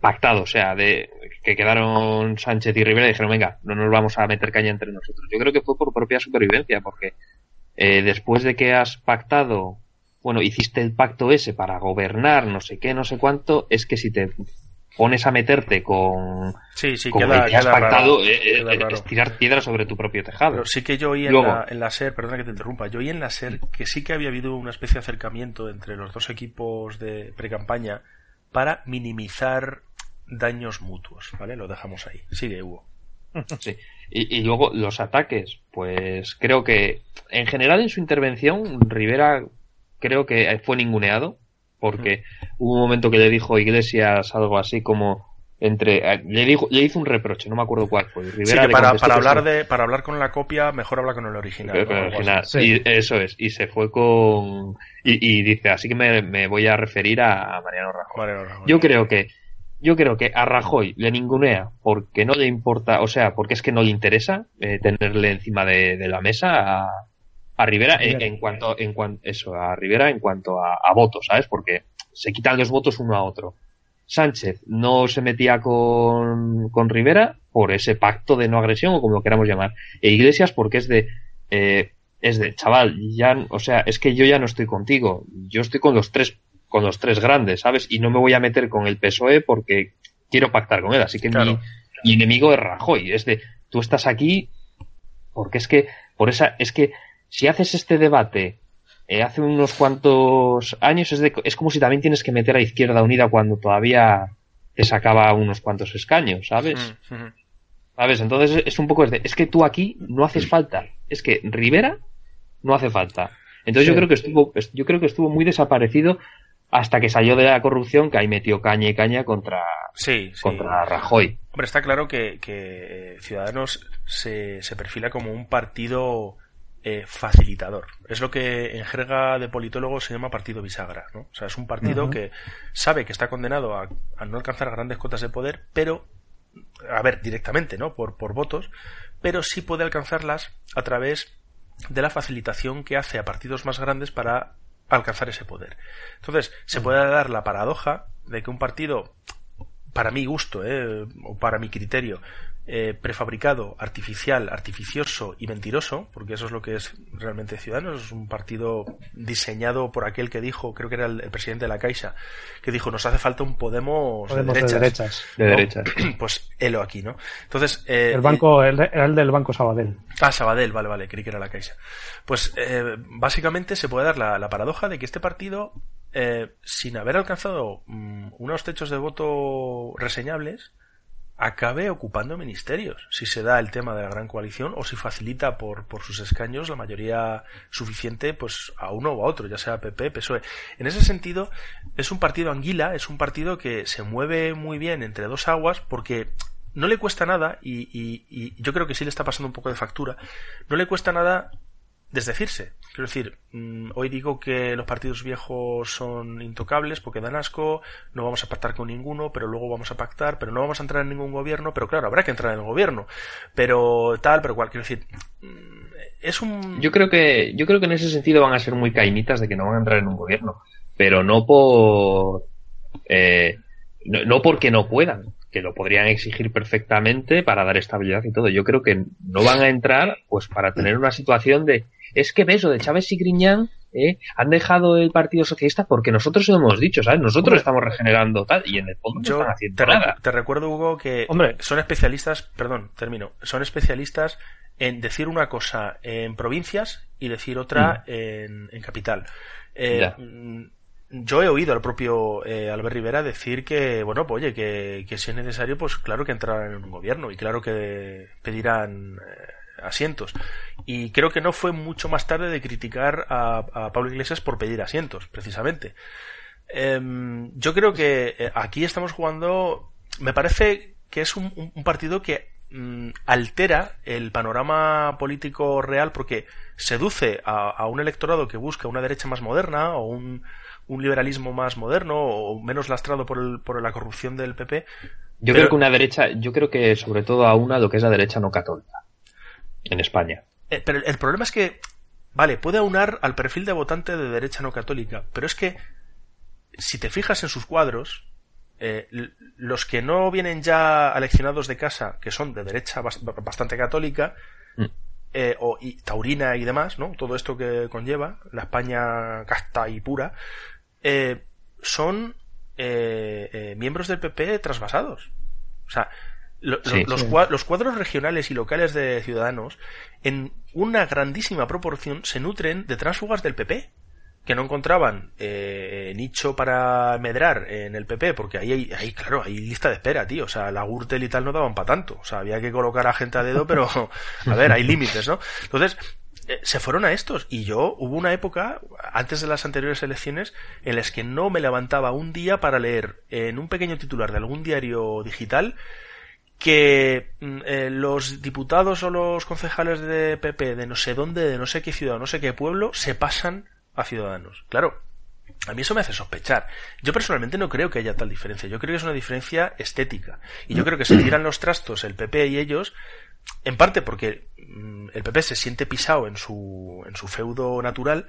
pactado, o sea, de que quedaron Sánchez y Rivera y dijeron, venga, no nos vamos a meter caña entre nosotros. Yo creo que fue por propia supervivencia, porque eh, después de que has pactado, bueno, hiciste el pacto ese para gobernar, no sé qué, no sé cuánto, es que si te pones a meterte con, Sí, sí, con queda, el que has pactado, raro, eh, eh, es tirar piedra sobre tu propio tejado. Pero sí que yo oí en, Luego- la, en la SER, perdona que te interrumpa, yo oí en la SER que sí que había habido una especie de acercamiento entre los dos equipos de pre-campaña para minimizar daños mutuos, ¿vale? Lo dejamos ahí. Sigue, Hugo. Sí. Y, y luego los ataques, pues creo que en general en su intervención Rivera creo que fue ninguneado porque hubo un momento que le dijo Iglesias algo así como entre le dijo le hizo un reproche, no me acuerdo cuál fue. Sí, Rivera que le para, que hablar sí. de, para hablar con la copia, mejor habla con el original. Con el original. Sí. Y eso es, y se fue con y, y dice, así que me, me voy a referir a Mariano Rajoy. Rajoy. Yo creo que yo creo que a Rajoy le ningunea porque no le importa, o sea, porque es que no le interesa eh, tenerle encima de, de la mesa a, a Rivera en, Rivera. en cuanto en cuanto eso a Rivera en cuanto a, a votos, ¿sabes? Porque se quitan los votos uno a otro. Sánchez no se metía con, con Rivera por ese pacto de no agresión o como lo queramos llamar. E Iglesias porque es de eh, es de chaval, ya, o sea, es que yo ya no estoy contigo, yo estoy con los tres con los tres grandes, ¿sabes? Y no me voy a meter con el PSOE E porque quiero pactar con él. Así que Claro. mi, mi enemigo es Rajoy. Es de, tú estás aquí porque es que, por esa, es que si haces este debate eh, hace unos cuantos años, es, de, es como si también tienes que meter a Izquierda Unida cuando todavía te sacaba unos cuantos escaños, ¿sabes? Mm. ¿Sabes? Entonces es un poco, es, de, es que tú aquí no haces falta. Es que Rivera no hace falta. Entonces Sí. yo creo que estuvo, yo creo que estuvo muy desaparecido hasta que salió de la corrupción, que ahí metió caña y caña contra, Sí, sí. contra Rajoy. Hombre, está claro que, que, eh, Ciudadanos se, se perfila como un partido eh, facilitador. Es lo que en jerga de politólogos se llama partido bisagra, ¿no? O sea, es un partido que sabe que está condenado a, a no alcanzar grandes cotas de poder, pero, a ver, directamente, ¿no? Por, por votos, pero sí puede alcanzarlas a través de la facilitación que hace a partidos más grandes para alcanzar ese poder. Entonces, se puede dar la paradoja de que un partido para mi gusto, eh, o para mi criterio, eh, prefabricado, artificial, artificioso y mentiroso, porque eso es lo que es realmente Ciudadanos, es un partido diseñado por aquel que dijo, creo que era el, el presidente de la Caixa, que dijo, nos hace falta un Podemos, Podemos de de derechas. De derechas. Pues helo aquí, ¿no? Entonces, eh, El banco, el, era el del Banco Sabadell. Ah, Sabadell, vale, vale, creí que era la Caixa. Pues eh, básicamente se puede dar la, la paradoja de que este partido, eh, sin haber alcanzado mm, unos techos de voto reseñables, acabe ocupando ministerios, si se da el tema de la gran coalición o si facilita por, por sus escaños la mayoría suficiente pues a uno o a otro, ya sea PP, PSOE. En ese sentido, es un partido anguila, es un partido que se mueve muy bien entre dos aguas porque no le cuesta nada, y, y- y yo creo que sí le está pasando un poco de factura, no le cuesta nada desdecirse. Quiero decir, mm, hoy digo que los partidos viejos son intocables porque dan asco, no vamos a pactar con ninguno, pero luego vamos a pactar, pero no vamos a entrar en ningún gobierno, pero claro, habrá que entrar en el gobierno, pero tal, pero cual. Quiero decir, mm, es un... Yo creo que, yo creo que en ese sentido van a ser muy cainitas de que no van a entrar en un gobierno, pero no por, eh, no, no porque no puedan, que lo podrían exigir perfectamente para dar estabilidad y todo. Yo creo que no van a entrar, pues para tener una situación de, es que ves, lo de Chávez y Griñán, eh, han dejado el Partido Socialista porque nosotros lo hemos dicho, ¿sabes? Nosotros Hombre. estamos regenerando tal, y en el fondo no están haciendo te, nada. te recuerdo, Hugo, que Hombre. son especialistas, perdón, termino, son especialistas en decir una cosa en provincias y decir otra en, en capital. Eh, mm, yo he oído al propio eh, Albert Rivera decir que, bueno, pues oye, que, que si es necesario, pues claro que entrarán en un gobierno y claro que pedirán eh, asientos. Y creo que no fue mucho más tarde de criticar a, a Pablo Iglesias por pedir asientos, precisamente. Em, yo creo que eh, aquí estamos jugando. Me parece que es un, un- partido que mm, altera el panorama político real porque seduce a, a un electorado que busca una derecha más moderna o un, un liberalismo más moderno o menos lastrado por, el, por la corrupción del PP. Yo Pero- creo que una derecha, yo creo que sobre todo a una lo que es la derecha no católica en España. Eh, pero el, problema es que, vale, puede aunar al perfil de votante de derecha no católica, pero es que si te fijas en sus cuadros, eh, los que no vienen ya aleccionados de casa, que son de derecha bas- bastante católica, Mm. eh, o, y taurina y demás, ¿no? Todo esto que conlleva, la España casta y pura, eh, son miembros del PP trasvasados. O sea, lo- lo- Sí. los, Sí. cua- los cuadros regionales y locales de ciudadanos, en una grandísima proporción, se nutren de tránsfugas del PP que no encontraban eh, nicho para medrar en el PP, porque ahí, hay, ahí, claro, hay lista de espera, tío. O sea, la Gürtel y tal no daban para tanto. O sea, había que colocar a gente a dedo, pero, a ver, hay límites, ¿no? Entonces, eh, se fueron a estos. Y yo, hubo una época, antes de las anteriores elecciones, en las que no me levantaba un día para leer en un pequeño titular de algún diario digital que mm, eh, los diputados o los concejales de PP de no sé dónde, de no sé qué ciudad, no sé qué pueblo, se pasan a ciudadanos. Claro, a mí eso me hace sospechar. Yo personalmente no creo que haya tal diferencia. Yo creo que es una diferencia estética. Y yo creo que se tiran los trastos el PP y ellos, en parte porque mm, el PP se siente pisado en su, en su feudo natural,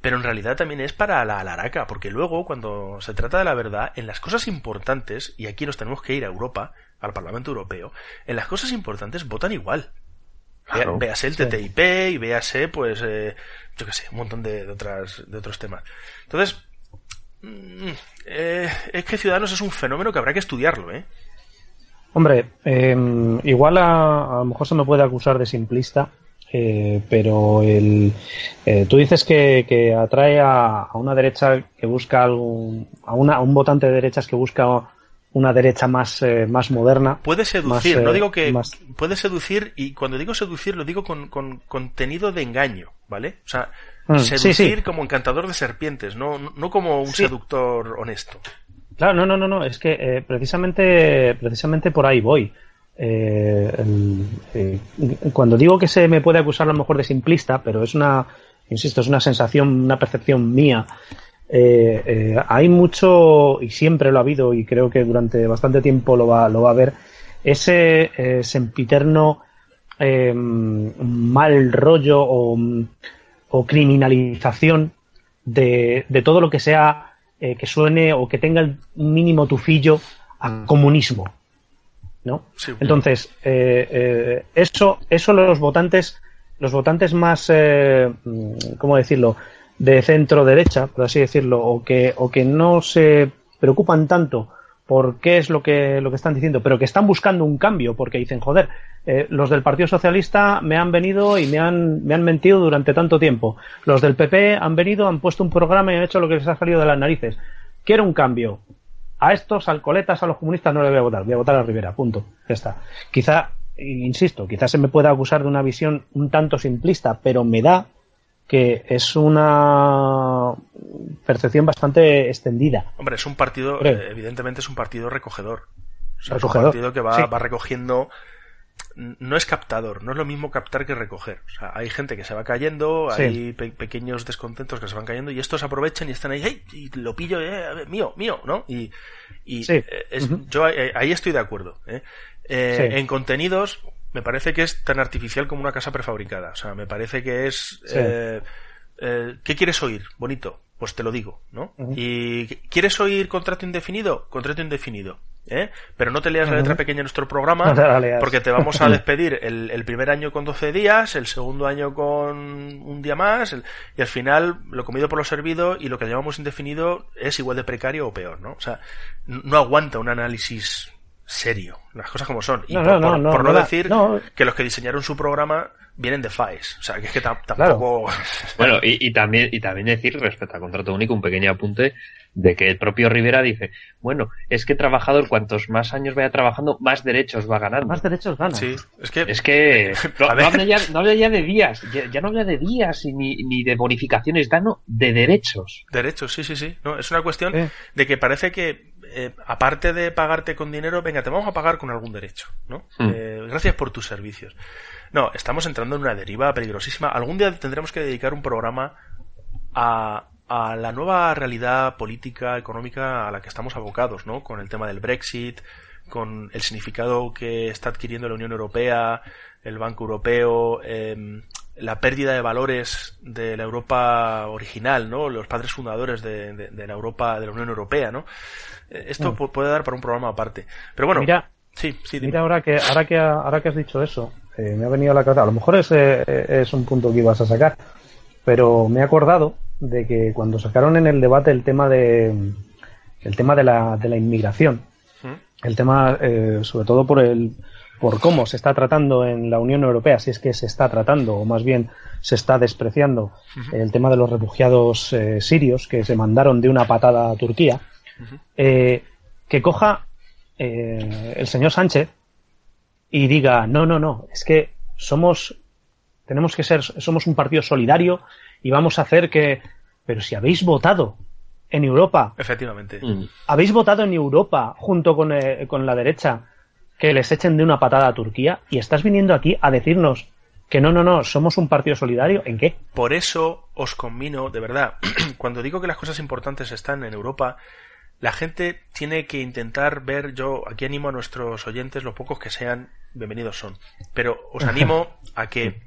pero en realidad también es para la alaraca, porque luego, cuando se trata de la verdad, en las cosas importantes, y aquí nos tenemos que ir a Europa, al Parlamento Europeo, en las cosas importantes votan igual. Claro. véase el Sí. TTIP y véase, pues, eh, yo qué sé, un montón de, de otras, de otros temas. Entonces, mm, eh, es que Ciudadanos es un fenómeno que habrá que estudiarlo, ¿eh? Hombre, eh, igual a, a lo mejor se me puede acusar de simplista, eh, pero el, eh, tú dices que, que atrae a, a una derecha que busca algún, a, una, a un votante de derechas que busca una derecha más, eh, más moderna. Puede seducir, Más, no eh, digo que más- puede seducir, y cuando digo seducir lo digo con, con contenido de engaño, ¿vale? O sea, Mm, seducir sí. como encantador de serpientes, no, no como un Sí. seductor honesto. Claro, no, no, no, no, es que eh, precisamente, precisamente por ahí voy. Eh, el- eh, cuando digo que se me puede acusar a lo mejor de simplista, pero es una, insisto, es una sensación, una percepción mía. Eh, eh, hay mucho, y siempre lo ha habido, y creo que durante bastante tiempo lo va, lo va a haber, ese eh, sempiterno eh, mal rollo o, o criminalización de, de todo lo que sea eh, que suene o que tenga el mínimo tufillo a comunismo. ¿no? Sí. Entonces, eso, eso los votantes, los votantes más, eh, mm, ¿cómo decirlo?, de centro derecha, por así decirlo, o que, o que no se preocupan tanto por qué es lo que, lo que están diciendo, pero que están buscando un cambio, porque dicen, joder, eh, los del Partido Socialista me han venido y me han, me han mentido durante tanto tiempo. Los del PP han venido, han puesto un programa y han hecho lo que les ha salido de las narices. Quiero un cambio. A estos alcoletas, a los comunistas no les voy a votar, voy a votar a Rivera, punto. Ya está. Quizá, insisto, quizás se me pueda acusar de una visión un tanto simplista, pero me da que es una percepción bastante extendida. Hombre, es un partido, evidentemente es un partido recogedor. O sea, Recogedor, Es un partido que va, sí. va recogiendo. No es captador, no es lo mismo captar que recoger. O sea, hay gente que se va cayendo, Sí. hay pe- pequeños descontentos que se van cayendo y estos aprovechan y están ahí, "Hey, y lo pillo, eh, a ver, mío, mío, ¿no? Y, y Sí. es- yo ahí estoy de acuerdo. ¿eh? Eh, Sí. En contenidos, me parece que es tan artificial como una casa prefabricada. O sea, me parece que es. Sí. eh, eh, ¿Qué quieres oír? Bonito. Pues te lo digo, ¿no? ¿Y quieres oír contrato indefinido? Contrato indefinido. ¿eh? Pero no te leas la letra pequeña en nuestro programa No te porque te vamos a despedir el, el primer año con 12 días, el segundo año con un día más el- y al final lo comido por lo servido y lo que llamamos indefinido es igual de precario o peor, ¿no? O sea, no aguanta un análisis serio, las cosas como son. Y No, por, no, no, por- no, por no no da- decir no. que los que diseñaron su programa vienen de FAES. O sea, que es que tam- tampoco... Bueno, y, y también y también decir respecto al contrato único un pequeño apunte de que el propio Rivera dice, bueno, es que trabajador cuantos más años vaya trabajando, más derechos va ganando. Más derechos ganan. Sí, es que... Es que no, habla ya, no habla ya de días, ya, ya no habla de días y ni, ni de bonificaciones, da no, de derechos. Derechos, sí, sí, sí. No, es una cuestión de que parece que, eh, aparte de pagarte con dinero, venga, te vamos a pagar con algún derecho, ¿no? Hmm. Eh, gracias por tus servicios. No, estamos entrando en una deriva peligrosísima. Algún día tendremos que dedicar un programa a, a la nueva realidad política, económica a la que estamos abocados, ¿no? Con el tema del Brexit, con el significado que está adquiriendo la Unión Europea, el Banco Europeo, em, la pérdida de valores de la Europa original, ¿no? Los padres fundadores de, de- de la Europa, de la Unión Europea, ¿no? Eh, Esto Mm. pu- puede dar para un programa aparte. Pero bueno, Mira, sí, sí. Mira, ahora que, ahora que, ahora que has dicho eso, eh, me ha venido a la cabeza, a lo mejor ese eh, es un punto que ibas a sacar, pero me he acordado de que cuando sacaron en el debate el tema de el tema de la, de la inmigración, ¿Mm? el tema eh, sobre todo por el por cómo se está tratando en la Unión Europea, si es que se está tratando o más bien se está despreciando el tema de los refugiados eh, sirios que se mandaron de una patada a Turquía, eh, que coja eh, el señor Sánchez y diga no no no es que somos tenemos que ser somos un partido solidario y vamos a hacer que pero si habéis votado en Europa Efectivamente. Mm. habéis votado en Europa junto con, eh, con la derecha que les echen de una patada a Turquía y estás viniendo aquí a decirnos que no, no, no, somos un partido solidario. ¿En qué? Por eso os conmino, de verdad, cuando digo que las cosas importantes están en Europa, la gente tiene que intentar ver, yo aquí animo a nuestros oyentes, los pocos que sean, bienvenidos son, pero os animo a que,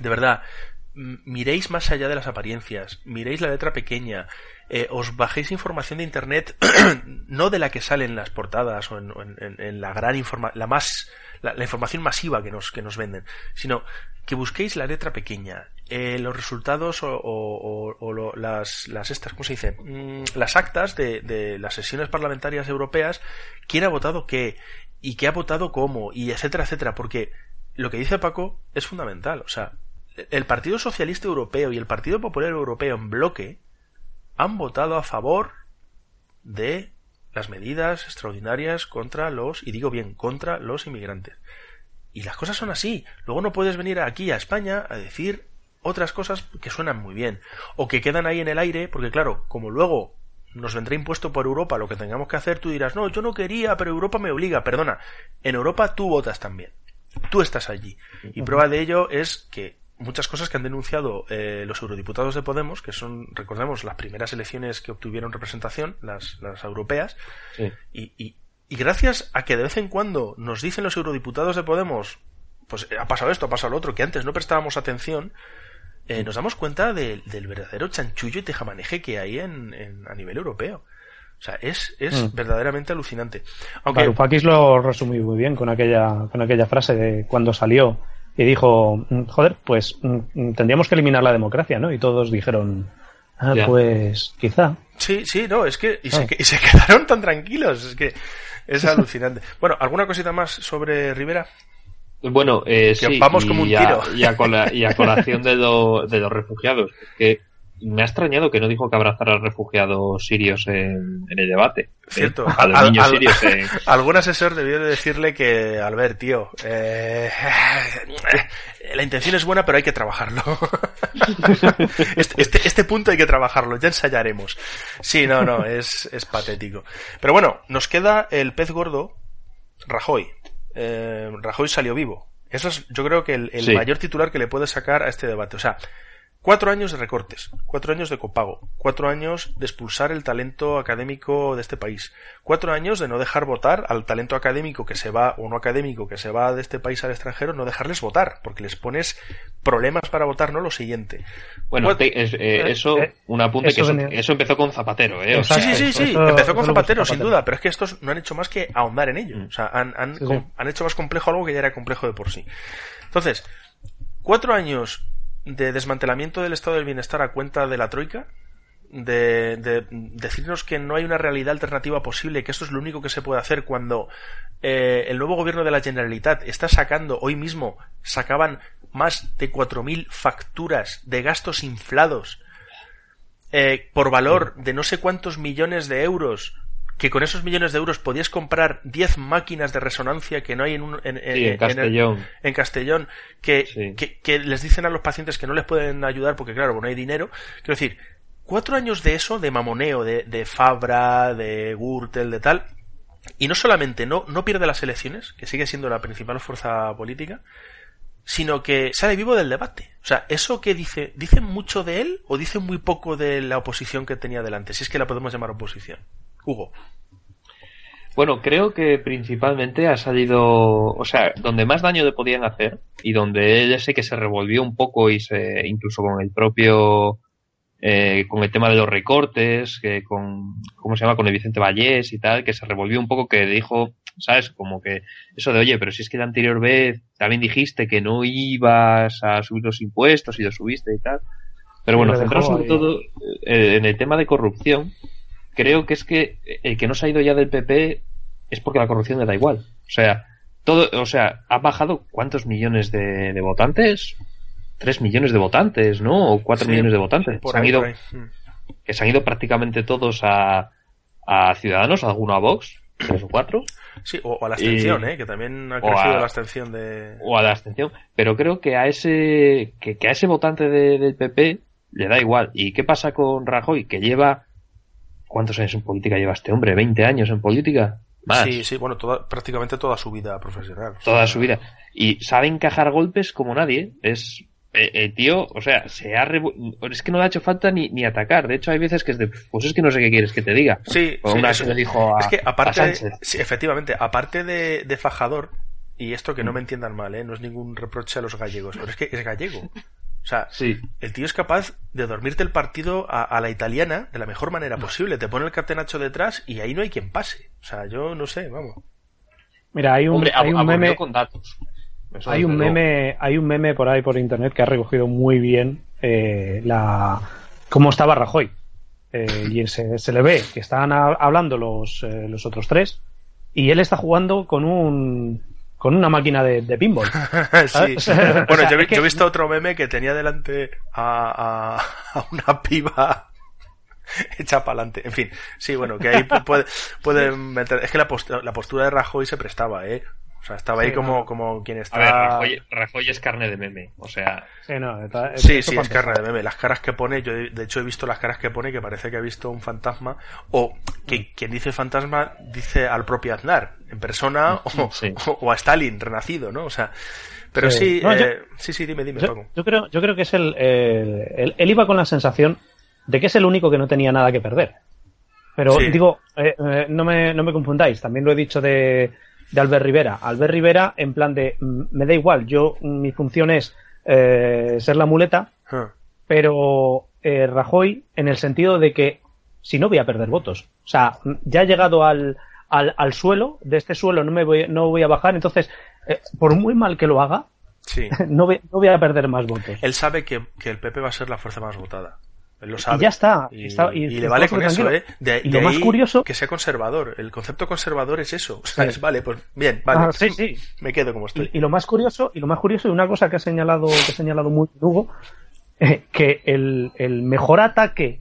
de verdad, miréis más allá de las apariencias, miréis la letra pequeña, eh, os bajéis información de internet, no de la que sale en las portadas o en, la gran informa la más la, la información masiva que nos, que nos venden, sino que busquéis la letra pequeña, eh, los resultados o, las estas, ¿cómo se dice? Mm, las actas de, de las sesiones parlamentarias europeas, quién ha votado qué, y qué ha votado cómo, y etcétera, etcétera, porque lo que dice Paco es fundamental, o sea, el Partido Socialista Europeo y el Partido Popular Europeo en bloque han votado a favor de las medidas extraordinarias contra los, y digo bien, contra los inmigrantes. Y las cosas son así. Luego no puedes venir aquí a España a decir otras cosas que suenan muy bien o que quedan ahí en el aire, porque claro, como luego nos vendrá impuesto por Europa lo que tengamos que hacer, tú dirás, no, yo no quería, pero Europa me obliga. Perdona, en Europa tú votas también. Tú estás allí. Y prueba de ello es que muchas cosas que han denunciado eh, los eurodiputados de Podemos, que son, recordemos, las primeras elecciones que obtuvieron representación, las, las europeas, Sí. y, y, y gracias a que de vez en cuando nos dicen los eurodiputados de Podemos, pues eh, ha pasado esto, ha pasado lo otro, que antes no prestábamos atención, eh, nos damos cuenta de- del verdadero chanchullo y tejamaneje que hay en, en- a nivel europeo. O sea, es, es Mm. verdaderamente alucinante. Aunque, Varoufakis lo resumió muy bien con aquella, con aquella frase de cuando salió y dijo, "Mm, joder, pues mm, mm, tendríamos que eliminar la democracia, ¿no? Y todos dijeron, ah, Ya. pues quizá. Sí, sí, no, es que. Y se, Ah. que- y se quedaron tan tranquilos, es que. Es alucinante. Bueno, ¿alguna cosita más sobre Rivera? Bueno, eh, sí, vamos y como un a- tiro. Y a, cola- y a colación de, lo- de los refugiados. Que me ha extrañado que no dijo que abrazara a refugiados sirios en, en el debate. Cierto. Eh, A los Al- niños al- sirios en- Algún asesor debió de decirle que, Albert, tío, eh, la intención es buena, pero hay que trabajarlo. Este, este, este punto hay que trabajarlo, ya ensayaremos. Sí, no, no, es, es patético. Pero bueno, nos queda el pez gordo, Rajoy. Eh, Rajoy salió vivo. Eso es, yo creo que el, el Sí. mayor titular que le puede sacar a este debate. O sea, Cuatro años de recortes, cuatro años de copago, cuatro años de expulsar el talento académico de este país, cuatro años de no dejar votar al talento académico que se va o no académico que se va de este país al extranjero, no dejarles votar, porque les pones problemas para votar, no lo siguiente. Bueno, te- es- eh, eso, eh, un apunte eso que eso, empezó con Zapatero, ¿eh? O Sí, sea, sí, sí, sí, eso- empezó con Zapatero, sin duda, pero es que estos no han hecho más que ahondar en ello. Mm. O sea, han, han, Sí, sí. com- han hecho más complejo algo que ya era complejo de por sí. Entonces, cuatro años de desmantelamiento del estado del bienestar a cuenta de la Troika, de, de decirnos que no hay una realidad alternativa posible, que esto es lo único que se puede hacer cuando eh, el nuevo gobierno de la Generalitat está sacando, hoy mismo sacaban más de 4.000 facturas de gastos inflados eh, por valor de no sé cuántos millones de euros, que con esos millones de euros podías comprar 10 máquinas de resonancia que no hay en, un, en, sí, en el- Castellón. en Castellón, que, Sí. que, que les dicen a los pacientes que no les pueden ayudar porque, claro, no hay dinero. Quiero decir, cuatro años de eso, de mamoneo, de, de Fabra, de Gürtel, de tal, y no solamente no, no pierde las elecciones, que sigue siendo la principal fuerza política, sino que sale vivo del debate. O sea, eso que dice, ¿dice mucho de él o dice muy poco de la oposición que tenía delante? Si es que la podemos llamar oposición. Hugo. Bueno, creo que principalmente ha salido, o sea, donde más daño le podían hacer y donde él sé que se revolvió un poco y se, incluso con el propio, eh, con el tema de los recortes, que con, ¿cómo se llama? Con el Vicente Vallés y tal, que se revolvió un poco que dijo, ¿sabes? Como que eso de, oye, pero si es que la anterior vez también dijiste que no ibas a subir los impuestos y lo subiste y tal. Pero bueno, dejó sobre todo eh, en el tema de corrupción, creo que es que el que no se ha ido ya del PP es porque la corrupción le da igual. O sea, todo, o sea, ha bajado cuántos millones de, de votantes? Tres millones de votantes, ¿no? O cuatro Sí, millones de votantes. Por Se han ido, por ahí. Que se han ido prácticamente todos a, a Ciudadanos, alguno a Vox, tres o cuatro, Sí, o, o a la abstención, Y- ¿eh? Que también ha crecido a- la abstención de... o a la abstención. Pero creo que a ese, que, que a ese votante de- del PP le da igual. ¿Y qué pasa con Rajoy? Que lleva, ¿cuántos años en política lleva este hombre? ¿20 años en política? Más. Sí, sí, bueno, toda, prácticamente toda su vida profesional. toda su vida. Y sabe encajar golpes como nadie. Es eh, el tío, o sea, se ha es que no le ha hecho falta ni, ni atacar. De hecho, hay veces que es de, pues es que no sé qué quieres que te diga. Sí, O sí, una le dijo a, es que a aparte, Sánchez. sí, efectivamente, aparte de, de fajador, y esto que no me entiendan mal, ¿eh? no es ningún reproche a los gallegos, pero es que es gallego. O sea, Sí, el tío es capaz de dormirte el partido a, a la italiana de la mejor manera posible. Te pone el catenacho detrás y ahí no hay quien pase. O sea, yo no sé, vamos. Mira, hay un, hombre, hay un meme. con datos. Eso Hay un meme, hay un meme por ahí por internet que ha recogido muy bien eh, la cómo estaba Rajoy. Eh, y se, se le ve que están ha- hablando los, eh, los otros tres y él está jugando con un con una máquina de, de pinball. sí. Bueno, o sea, yo, es que- yo he visto otro meme que tenía delante a, a- a una piba hecha para adelante. En fin, sí, bueno, que ahí pu- puede, puede meter. Es que la, post- la postura de Rajoy se prestaba, ¿eh? O sea, estaba ahí Sí, como, no. como quien está. A ver, Rajoy, Rajoy es carne de meme. O sea, Sí, no, está- Sí, sí, es carne de meme. Las caras que pone, yo he- de hecho he visto las caras que pone que parece que ha visto un fantasma. O que quien dice fantasma dice al propio Aznar en persona o, Sí. o- o a Stalin renacido, ¿no? O sea, pero Sí. sí, No, yo- eh, sí, sí, dime, dime, Yo, Paco. yo creo, yo creo que es el, el- él, él iba con la sensación de que es el único que no tenía nada que perder. Pero Sí. digo, eh, eh, no, me, no me confundáis, también lo he dicho de, de Albert Rivera. Albert Rivera, en plan de, mm, me da igual, yo, mm, mi función es eh, ser la muleta, Ah, pero eh, Rajoy, en el sentido de que si no voy a perder votos. O sea, mm, ya he llegado al, al, al suelo, de este suelo no me voy, no voy a bajar, entonces, eh, por muy mal que lo haga, Sí. no voy, no voy a perder más votos. Él sabe que, que el PP va a ser la fuerza más votada. Él lo sabe. Y ya está. Y, está- y y le vale con eso, tranquilo. ¿eh? De, Y de lo más curioso- Que sea conservador. El concepto conservador es eso. O sea, Sí. es, vale, pues bien, vale. Ah, sí, sí. Me quedo como estoy. Y, y lo más curioso, y lo más curioso, y una cosa que ha señalado, que ha señalado muy Hugo, eh, que el, el mejor ataque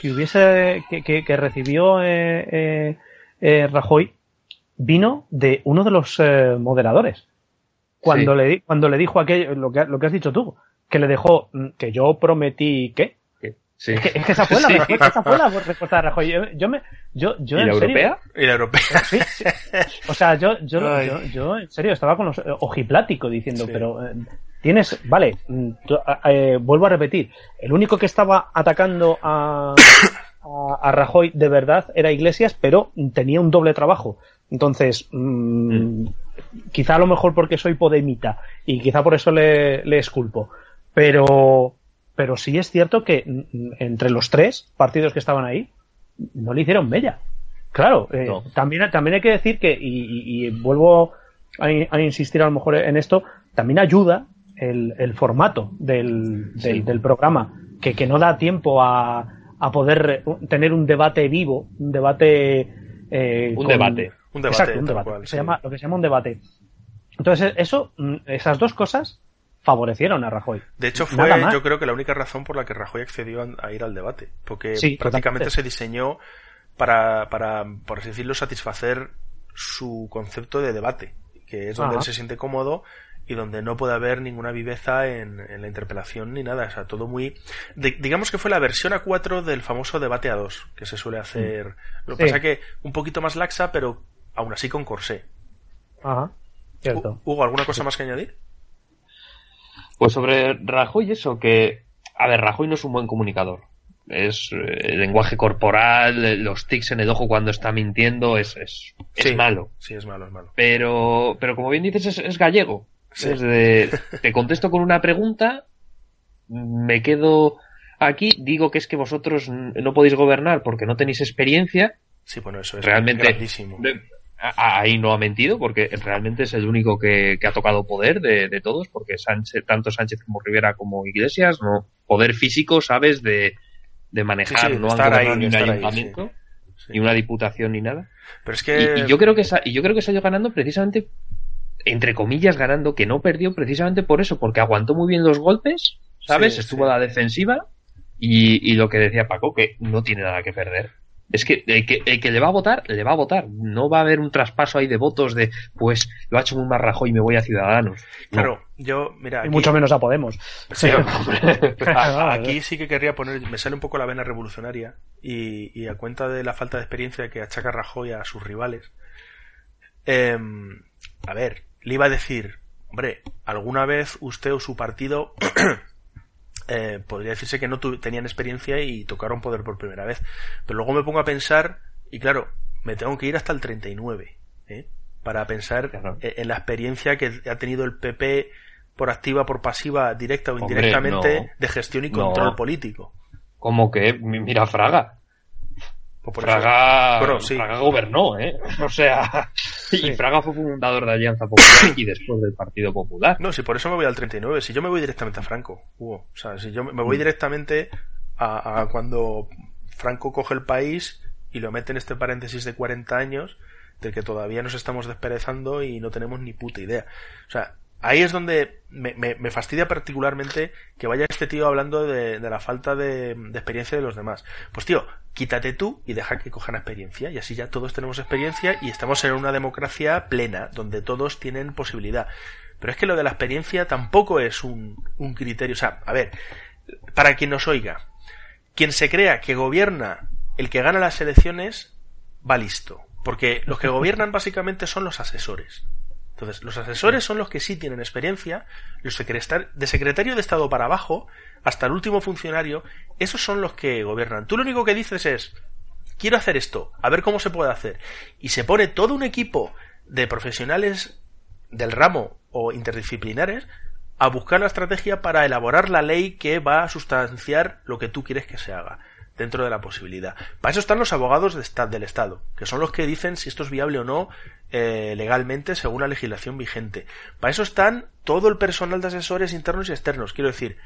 que hubiese, que, que- que recibió eh, eh, eh, Rajoy vino de uno de los eh, moderadores. Cuando Sí. le di- cuando le dijo aquello, lo que, lo que has dicho tú, que le dejó, mm, que yo prometí que, que- sí. es que, es que esa fue la Sí. respuesta, esa fue la respuesta de Rajoy. Yo, yo me, yo, yo ¿Y en la serio- europea? Y la europea. Sí, sí. O sea, yo, yo, yo, yo, en serio, estaba con los eh, ojiplático diciendo, Sí. pero eh, tienes, vale, mm, tú, eh, vuelvo a repetir, el único que estaba atacando a, a, a Rajoy de verdad era Iglesias, pero tenía un doble trabajo. Entonces, mm, quizá a lo mejor porque soy podemita y quizá por eso le, le esculpo, pero, pero sí es cierto que mm, entre los tres partidos que estaban ahí, no le hicieron bella. Claro, eh, No. también, también hay que decir que, y, y- y vuelvo a, in- a insistir a lo mejor en esto, también ayuda el, el formato del, del, Sí. del programa, que, que no da tiempo a, a poder tener un debate vivo, un debate... eh, Un con- debate. Un debate, Exacto, un debate. cual, se sí. llama, lo que se llama un debate. Entonces, eso, mm, esas dos cosas favorecieron a Rajoy. De hecho, fue yo creo que la única razón por la que Rajoy accedió a, a ir al debate. Porque Sí, prácticamente totalmente. se diseñó para, para, por así decirlo, satisfacer su concepto de debate. Que es donde Ajá. él se siente cómodo y donde no puede haber ninguna viveza en, en la interpelación ni nada. O sea, todo muy... di- digamos que fue la versión A4 del famoso debate A2 que se suele hacer. Lo que Sí. pasa que un poquito más laxa, pero aún así con corsé. Ajá, cierto. Hugo, ¿alguna cosa más que añadir? Pues sobre Rajoy eso, que... A ver, Rajoy no es un buen comunicador. Es eh, el lenguaje corporal, eh, los tics en el ojo cuando está mintiendo, es, es, es malo. Sí, es malo, es malo. Pero, pero como bien dices, es, es gallego. Sí. Es de, te contesto con una pregunta, me quedo aquí, digo que es que vosotros no podéis gobernar porque no tenéis experiencia. Sí, bueno, eso es Realmente, grandísimo. ahí no ha mentido porque realmente es el único que, que ha tocado poder de, de todos, porque Sánchez, tanto Sánchez como Rivera como Iglesias, no poder físico, sabes, de, de manejar, Sí, sí, no estar ahí, ni un ahí, ayuntamiento, Sí. ni una diputación, ni nada. Pero es Y, que... y yo creo que y yo creo que salió ganando precisamente entre comillas ganando que no perdió precisamente por eso porque aguantó muy bien los golpes sabes Sí, estuvo sí. a la defensiva y, y lo que decía Paco que no tiene nada que perder es que el, que el que le va a votar le va a votar no va a haber un traspaso ahí de votos de pues lo ha hecho muy más Rajoy y me voy a Ciudadanos No. Claro, yo, mira, Y mucho menos a Podemos. sí, aquí sí que querría poner, me sale un poco la vena revolucionaria y, y a cuenta de la falta de experiencia que achaca Rajoy a sus rivales. em, a ver, le iba a decir, hombre, alguna vez usted o su partido eh, podría decirse que no tenían experiencia y tocaron poder por primera vez. Pero luego me pongo a pensar, y claro, me tengo que ir hasta el 39, ¿eh? para pensar Claro. eh, en la experiencia que ha tenido el PP por activa, por pasiva, directa o Hombre, indirectamente, no. de gestión y No. control político. como que mi- mira Fraga Fraga, Bueno, sí. Fraga gobernó eh o sea y Fraga fue fundador de Alianza Popular y después del Partido Popular No, si por eso me voy al 39, si yo me voy directamente a Franco, Hugo. O sea, si yo me me Mm. voy directamente a, a cuando Franco coge el país y lo mete en este paréntesis de 40 años, del que todavía nos estamos desperezando y no tenemos ni puta idea. O sea, ahí es donde me, me- me fastidia particularmente que vaya este tío hablando de, de la falta de, de experiencia de los demás. Pues tío, quítate tú y deja que cojan experiencia y así ya todos tenemos experiencia y estamos en una democracia plena donde todos tienen posibilidad. Pero es que lo de la experiencia tampoco es un, un criterio. O sea, a ver, para quien nos oiga, quien se crea que gobierna el que gana las elecciones va listo. Porque los que gobiernan básicamente son los asesores. Entonces, los asesores son los que sí tienen experiencia, los de secretario de Estado para abajo, hasta el último funcionario, esos son los que gobiernan. Tú lo único que dices es, quiero hacer esto, a ver cómo se puede hacer. Y se pone todo un equipo de profesionales del ramo o interdisciplinares a buscar la estrategia para elaborar la ley que va a sustanciar lo que tú quieres que se haga dentro de la posibilidad. Para eso están los abogados de esta- del Estado, que son los que dicen si esto es viable o no eh, legalmente según la legislación vigente. Para eso están todo el personal de asesores internos y externos. Quiero decir,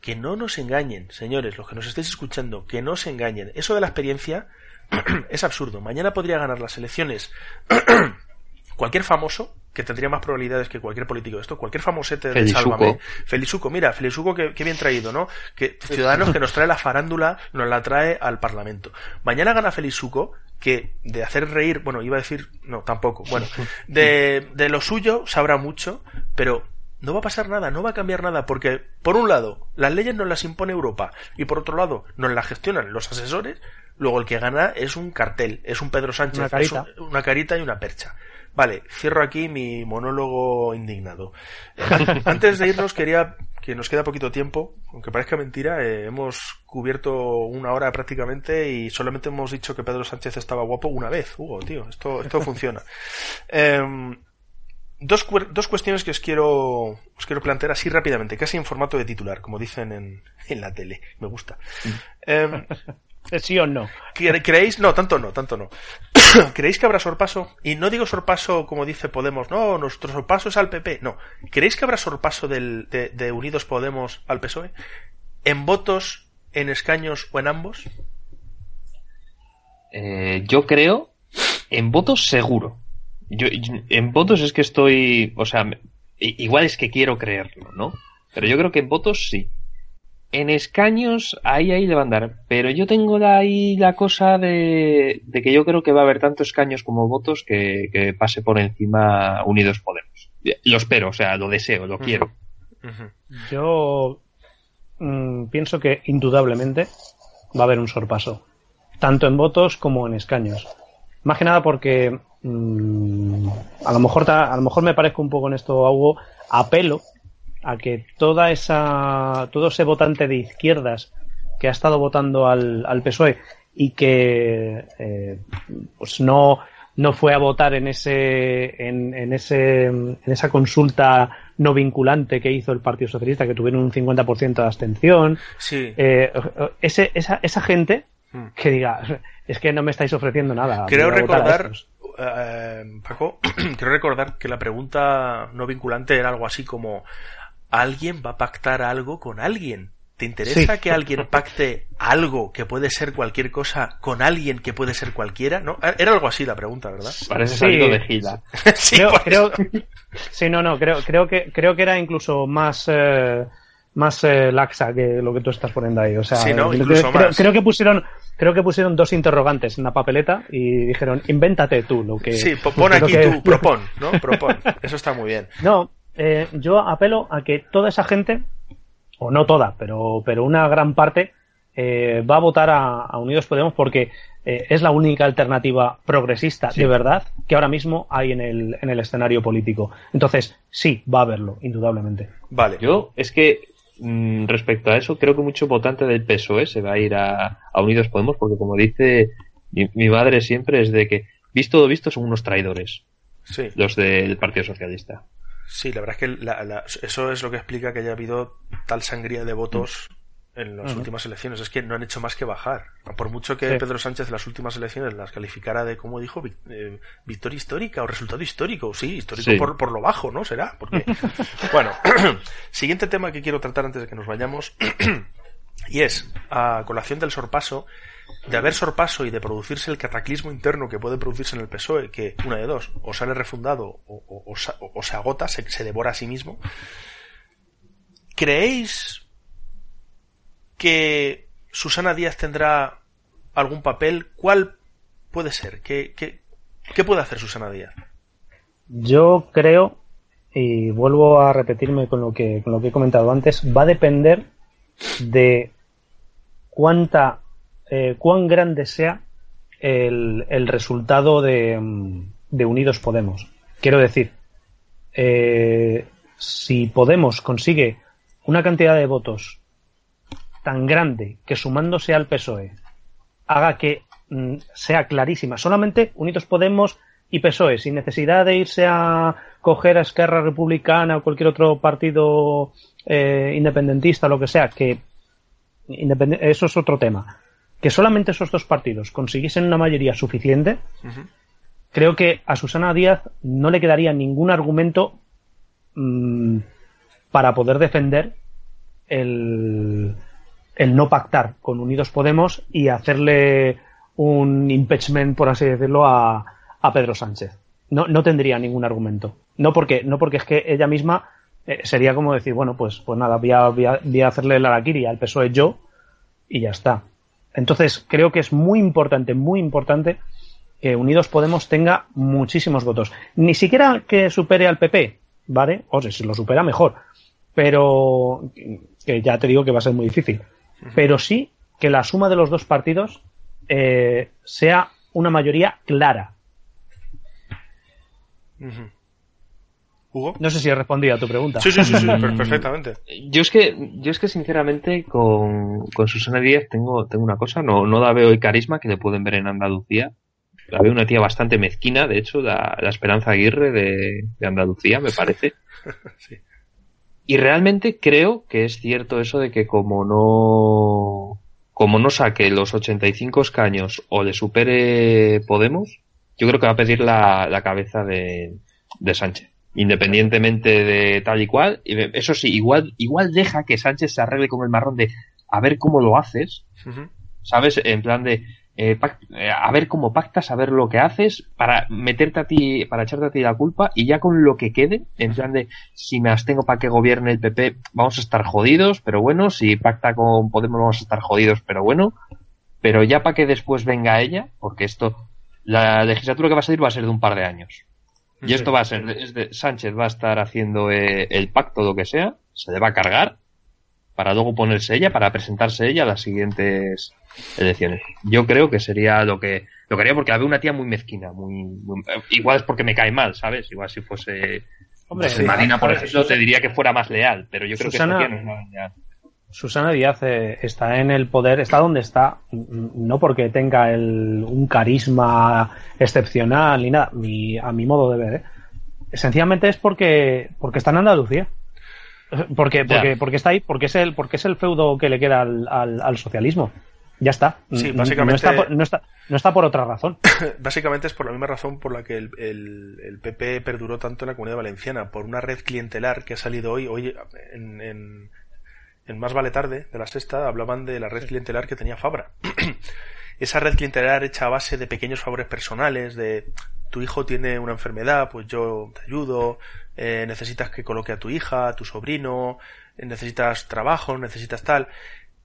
que no nos engañen, señores, los que nos estéis escuchando, que no se engañen. Eso de la experiencia es absurdo. Mañana podría ganar las elecciones cualquier famoso que tendría más probabilidades que cualquier político de esto, cualquier famosete de Felizuco. Sálvame. Felizuco, mira, Felizuco que, que bien traído, ¿no? Que Ciudadanos que nos trae la farándula, nos la trae al Parlamento. Mañana gana Felizuco, que de hacer reír, bueno, iba a decir, no, tampoco, bueno, de, de lo suyo sabrá mucho, pero no va a pasar nada, no va a cambiar nada, porque, por un lado, las leyes nos las impone Europa, y por otro lado, nos las gestionan los asesores, luego el que gana es un cartel, es un Pedro Sánchez, Una carita. es un- una carita y una percha. Vale, cierro aquí mi monólogo indignado. Eh, an- Antes de irnos, quería, que nos queda poquito tiempo, aunque parezca mentira, eh, hemos cubierto una hora prácticamente y solamente hemos dicho que Pedro Sánchez estaba guapo una vez. Hugo, tío, esto, esto funciona. Em, dos, dos cuestiones que os quiero, os quiero plantear así rápidamente, casi en formato de titular, como dicen en, en la tele. Me gusta. Em, ¿Sí o no? ¿Cre- ¿Creéis? No, tanto no, tanto no. ¿Creéis que habrá sorpaso? Y no digo sorpaso como dice Podemos, no, nuestro sorpaso es al PP. No. ¿Creéis que habrá sorpaso del, de, de Unidos Podemos al PSOE? ¿En votos, en escaños o en ambos? Eh, yo creo en votos seguro. Yo, yo- en votos es que estoy, o sea, igual es que quiero creerlo, ¿no? Pero yo creo que en votos sí. En escaños ahí ahí le va a andar, pero yo tengo ahí la cosa de, de que yo creo que va a haber tanto escaños como votos que, que pase por encima Unidos Podemos. Lo espero, o sea, lo deseo, lo quiero. Yo mm, pienso que indudablemente va a haber un sorpaso, tanto en votos como en escaños. Más que nada porque mm, a lo mejor ta- a lo mejor me parezco un poco en esto, Hugo, apelo a que toda esa todo ese votante de izquierdas que ha estado votando al, al PSOE y que eh, pues no no fue a votar en ese en, en ese en esa consulta no vinculante que hizo el Partido Socialista que tuvieron un 50% de abstención Sí. eh, ese, esa, esa gente Hmm. que diga es que no me estáis ofreciendo nada Creo recordar, estos". eh, Paco, creo recordar que la pregunta no vinculante era algo así como ¿alguien va a pactar algo con alguien? ¿Te interesa Sí. que alguien pacte algo que puede ser cualquier cosa con alguien que puede ser cualquiera? ¿No? Era algo así la pregunta, ¿verdad? Parece Sí. salido de gira. sí, creo, por creo- eso. sí, no, no, creo, creo que creo que era incluso más eh, más eh, laxa que lo que tú estás poniendo ahí. O sea, Sí, ¿no? creo, Incluso creo- más. creo que pusieron creo que pusieron dos interrogantes en la papeleta y dijeron invéntate tú lo que Sí, po- pon aquí que- tú, propon, ¿no? Propon. Eso está muy bien. No, eh, yo apelo a que toda esa gente, o no toda, pero, pero una gran parte, eh, va a votar a, a Unidos Podemos porque eh, es la única alternativa progresista de verdad que ahora mismo hay en el, en el escenario político. Entonces, sí, va a haberlo, indudablemente. Vale. Yo, es que mm, respecto a eso, creo que mucho votante del PSOE se va a ir a, a Unidos Podemos, porque como dice mi, mi madre siempre, es de que, visto lo visto, son unos traidores, Sí. los del Partido Socialista. Sí, la verdad es que la- la- eso es lo que explica que haya habido tal sangría de votos en las últimas elecciones. Es que no han hecho más que bajar. Por mucho que Sí. Pedro Sánchez en las últimas elecciones las calificara de, como dijo, eh, victoria histórica o resultado histórico. Sí, histórico Sí. por, por lo bajo, ¿no? Será. Porque... bueno, siguiente tema que quiero tratar antes de que nos vayamos. y es, a colación del sorpaso, de haber sorpaso y de producirse el cataclismo interno que puede producirse en el PSOE, que una de dos, o sale refundado o, o se agota, se, se devora a sí mismo. ¿Creéis que Susana Díaz tendrá algún papel? ¿Cuál puede ser? ¿Qué, qué, qué puede hacer Susana Díaz? Yo creo, y vuelvo a repetirme con lo que, con lo que he comentado antes, va a depender de cuánta, eh, cuán grande sea el, el resultado de, de Unidos Podemos. Quiero decir, eh, si Podemos consigue una cantidad de votos tan grande que sumándose al PSOE haga que mm, sea clarísima. Solamente Unidos Podemos y PSOE, sin necesidad de irse a coger a Esquerra Republicana o cualquier otro partido eh, independentista, lo que sea, que eso es otro tema. Que solamente esos dos partidos consiguiesen una mayoría suficiente, creo que a Susana Díaz no le quedaría ningún argumento mm, para poder defender el, el no pactar con Unidos Podemos y hacerle un impeachment, por así decirlo, a, a Pedro Sánchez. No, no tendría ningún argumento. No porque, no porque es que ella misma eh, sería como decir, bueno, pues, pues nada, voy a, voy a- voy a hacerle la araquiri al PSOE yo y ya está. Entonces, creo que es muy importante, muy importante que Unidos Podemos tenga muchísimos votos. Ni siquiera que supere al PP, ¿vale? O sea, si lo supera, mejor. Pero que ya te digo que va a ser muy difícil. Pero sí que la suma de los dos partidos eh, sea una mayoría clara. ¿Hugo? No sé si he respondido a tu pregunta. Sí, sí, sí, sí, per- perfectamente. Yo es que, yo es que sinceramente con, con Susana Díaz tengo, tengo una cosa, no, no la veo el carisma que le pueden ver en Andalucía. La veo una tía bastante mezquina, de hecho, la, la Esperanza Aguirre de, de Andalucía, me parece. Sí. Y realmente creo que es cierto eso de que como no, como no saque los 85 escaños o le supere Podemos, yo creo que va a pedir la, la cabeza de, de Sánchez. Independientemente de tal y cual. Eso sí, igual, igual deja que Sánchez se arregle con el marrón de a ver cómo lo haces. ¿sabes? En plan de eh, eh, a ver cómo pactas, a ver lo que haces para meterte a ti, para echarte a ti la culpa y ya con lo que quede, en plan de si me abstengo para que gobierne el PP, vamos a estar jodidos, pero bueno, si pacta con Podemos vamos a estar jodidos, pero bueno, pero ya para que después venga ella, porque esto, la legislatura que va a salir va a ser de un par de años. Y esto va a ser, es de- Sánchez va a estar haciendo eh, el pacto, lo que sea, se le va a cargar, para luego ponerse ella, para presentarse ella a las siguientes elecciones. Yo creo que sería lo que, Lo quería porque la veo una tía muy mezquina, muy, muy- igual es porque me cae mal, ¿sabes? Igual si fuese, Hombre, fuese sí, Marina, por ejemplo, te diría que fuera más leal, pero yo creo Susana- que esta tía no es nada leal. Susana Díaz eh, está en el poder, está donde está, no porque tenga el- un carisma excepcional ni nada, mi- a mi modo de ver. ¿eh? Sencillamente es porque, porque está en Andalucía. Porque, porque, porque está ahí, porque es el, porque es el feudo que le queda al, al- al socialismo. Ya está. Sí, básicamente- No está, por, no, está, no está por otra razón. Básicamente es por la misma razón por la que el, el- el PP perduró tanto en la comunidad valenciana, por una red clientelar que ha salido hoy, hoy en, en, en Más Vale Tarde, de la sexta, hablaban de la red clientelar que tenía Fabra. Esa red clientelar hecha a base de pequeños favores personales, de tu hijo tiene una enfermedad, pues yo te ayudo, eh, necesitas que coloque a tu hija, a tu sobrino, eh, necesitas trabajo, necesitas tal.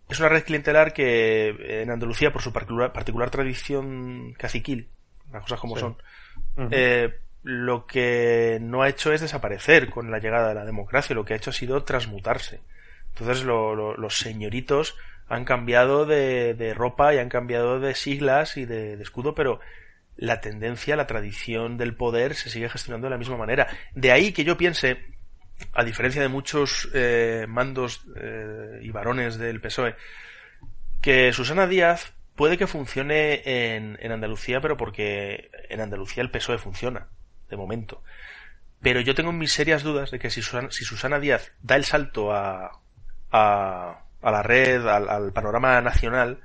Es una red clientelar que eh, en Andalucía, por su particular, particular tradición caciquil, las cosas como Sí. son, eh, lo que no ha hecho es desaparecer con la llegada de la democracia, lo que ha hecho ha sido transmutarse. Entonces lo- lo- los señoritos han cambiado de, de ropa y han cambiado de siglas y de, de escudo, pero la tendencia, la tradición del poder se sigue gestionando de la misma manera. De ahí que yo piense, a diferencia de muchos eh, mandos eh, y varones del PSOE, que Susana Díaz puede que funcione en, en Andalucía, pero porque en Andalucía el PSOE funciona, de momento. Pero yo tengo mis serias dudas de que si Susana, si Susana Díaz da el salto a, a, la red, al, al panorama nacional,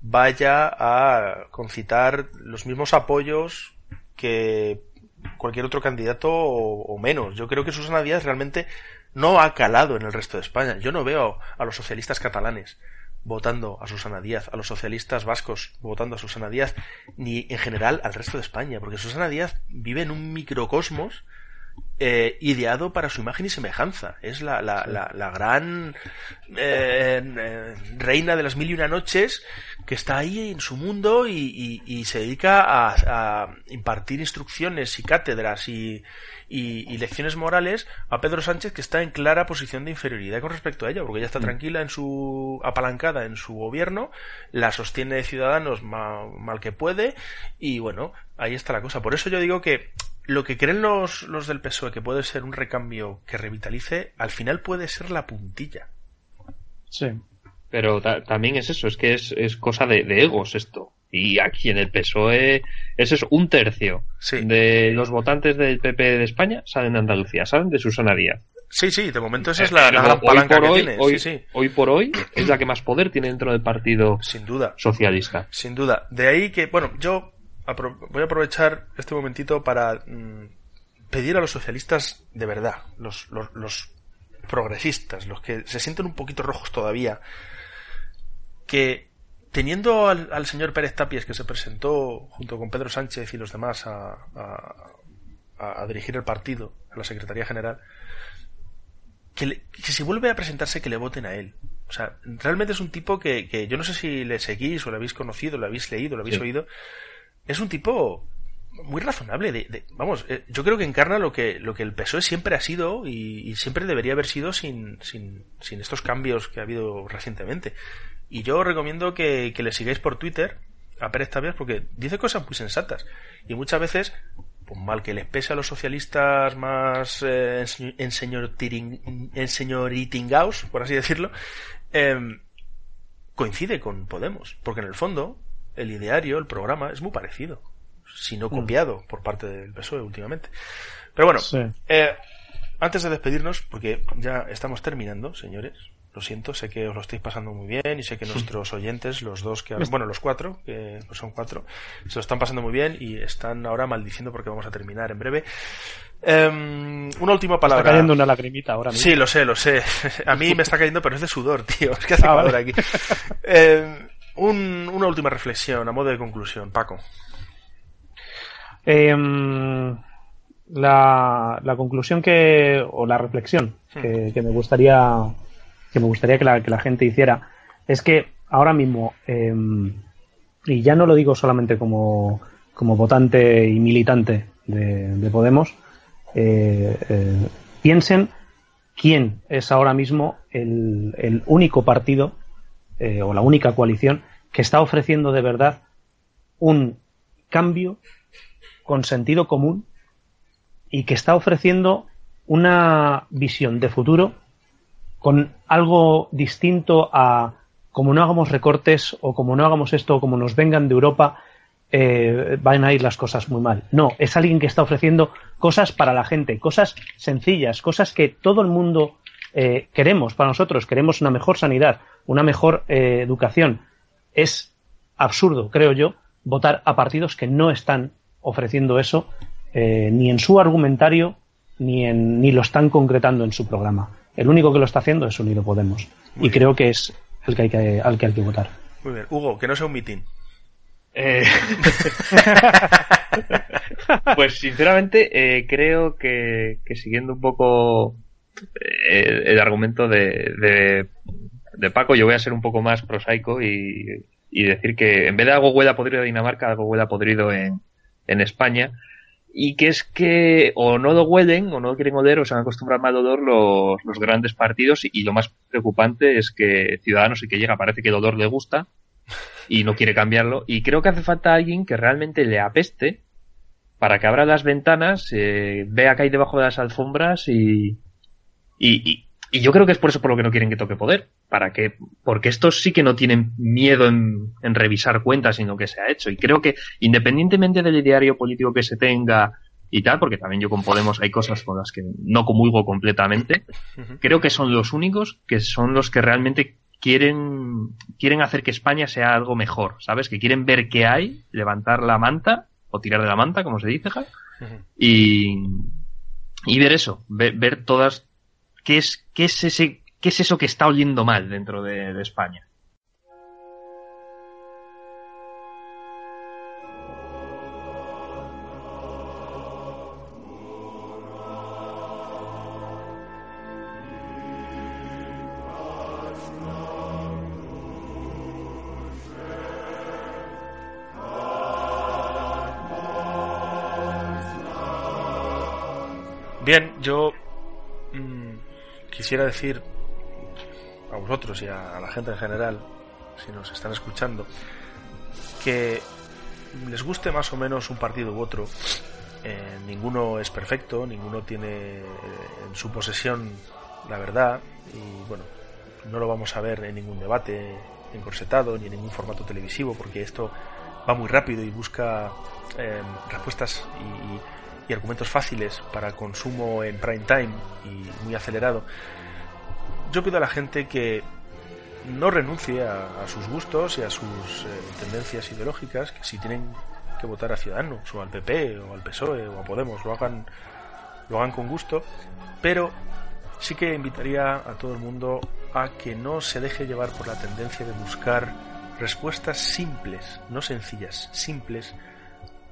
vaya a concitar los mismos apoyos que cualquier otro candidato o, o menos. Yo creo que Susana Díaz realmente no ha calado en el resto de España. Yo no veo a los socialistas catalanes votando a Susana Díaz, a los socialistas vascos votando a Susana Díaz, ni en general al resto de España, porque Susana Díaz vive en un microcosmos eh, ideado para su imagen y semejanza. Es la, la, la, la gran eh, eh, reina de las mil y una noches que está ahí en su mundo y, y- y se dedica a, a impartir instrucciones y cátedras y, y- lecciones morales a Pedro Sánchez que está en clara posición de inferioridad con respecto a ella, porque ella está tranquila en su apalancada en su gobierno, la sostiene Ciudadanos ma- mal que puede y bueno, ahí está la cosa. Por eso yo digo que lo que creen los, los del PSOE que puede ser un recambio que revitalice, al final puede ser la puntilla. Sí. Pero ta- también es eso, es que es, es cosa de, de egos esto. Y aquí en el PSOE es eso, un tercio Sí. de los votantes del PP de España salen de Andalucía, salen de Susana Díaz. Sí, sí, de momento esa es la, la Eh, gran hoy palanca por que hoy, tiene. hoy, sí, sí, hoy por hoy es la que más poder tiene dentro del partido sin duda. socialista. Sin duda. De ahí que, bueno, yo apro- voy a aprovechar este momentito para mm, pedir a los socialistas de verdad, los, los, los progresistas, los que se sienten un poquito rojos todavía, que teniendo al, al señor Pérez Tapies que se presentó junto con Pedro Sánchez y los demás a, a- a- dirigir el partido, a la Secretaría General, que, le- que si vuelve a presentarse que le voten a él. O sea, realmente es un tipo que, que yo no sé si le seguís o le habéis conocido, lo habéis leído, lo habéis Sí. oído. Es un tipo muy razonable. De, de- vamos, eh, yo creo que encarna lo que, lo que el PSOE siempre ha sido y, y siempre debería haber sido sin, sin, sin estos cambios que ha habido recientemente. Y yo os recomiendo que, que le sigáis por Twitter a Pérez Tapias porque dice cosas muy sensatas. Y muchas veces, pues mal que les pese a los socialistas más eh, enseñoritingaos, por así decirlo, em, coincide con Podemos. Porque en el fondo, el ideario, el programa, es muy parecido. Si no copiado por parte del PSOE últimamente. Pero bueno, Sí. eh, antes de despedirnos, porque ya estamos terminando, señores, lo siento, sé que os lo estáis pasando muy bien y sé que nuestros oyentes, los dos que, bueno, los cuatro, que pues son cuatro, se lo están pasando muy bien y están ahora maldiciendo porque vamos a terminar en breve. Em, una última palabra. Está cayendo una lagrimita ahora mismo. Sí, lo sé, lo sé. A mí me está cayendo, pero es de sudor, tío. Es que hace Ah, calor vale. aquí. Eh, un- una última reflexión a modo de conclusión, Paco. Em, la, la conclusión que o la reflexión que, que me gustaría que me gustaría que la, que la gente hiciera es que ahora mismo em, y ya no lo digo solamente como, como votante y militante de, de Podemos eh, eh, piensen quién es ahora mismo el, el único partido eh, o la única coalición que está ofreciendo de verdad un cambio con sentido común y que está ofreciendo una visión de futuro con algo distinto a como no hagamos recortes o como no hagamos esto o como nos vengan de Europa, eh, van a ir las cosas muy mal. No, es alguien que está ofreciendo cosas para la gente, cosas sencillas, cosas que todo el mundo eh, queremos para nosotros. Queremos una mejor sanidad, una mejor eh, educación. Es absurdo, creo yo, votar a partidos que no están ofreciendo eso eh, ni en su argumentario ni, en, ni lo están concretando en su programa. El único que lo está haciendo es Unido Podemos. Muy y bien. creo que es el que hay que, al que hay que votar. Muy bien. Hugo, que no sea un mitin. Eh, pues sinceramente eh, creo que, que siguiendo un poco eh, el argumento de, de, de Paco, yo voy a ser un poco más prosaico y, y decir que en vez de algo huela podrido de Dinamarca, algo huela podrido en, en España. Y que es que o no lo huelen o no lo quieren oler o se han acostumbrado mal olor los, los grandes partidos y, lo más preocupante es que Ciudadanos y que llega parece que el olor le gusta y no quiere cambiarlo. Y creo que hace falta alguien que realmente le apeste para que abra las ventanas, eh, vea que hay debajo de las alfombras y, y, y yo creo que es por eso por lo que no quieren que toque poder. Para que, porque estos sí que no tienen miedo en, en revisar cuentas en lo que se ha hecho. Y creo que independientemente del ideario político que se tenga y tal, porque también yo con Podemos hay cosas con las que no comulgo completamente, creo que son los únicos que son los que realmente quieren quieren hacer que España sea algo mejor, ¿sabes? Que quieren ver qué hay, levantar la manta o tirar de la manta, como se dice, Javi, Ujú. y y ver eso, ver, ver todas qué es qué es ese qué es eso que está oliendo mal dentro de, de España. Bien, yo quisiera decir a vosotros y a, la gente en general, si nos están escuchando, que les guste más o menos un partido u otro, eh, ninguno es perfecto, ninguno tiene eh, en su posesión la verdad y bueno, no lo vamos a ver en ningún debate encorsetado ni en ningún formato televisivo porque esto va muy rápido y busca eh, respuestas y, y- y argumentos fáciles para consumo en prime time y muy acelerado. Yo pido a la gente que no renuncie a, sus gustos y a sus eh, tendencias ideológicas, que si tienen que votar a Ciudadanos o al PP o al PSOE o a Podemos, lo hagan, lo hagan con gusto, pero sí que invitaría a todo el mundo a que no se deje llevar por la tendencia de buscar respuestas simples, no sencillas, simples,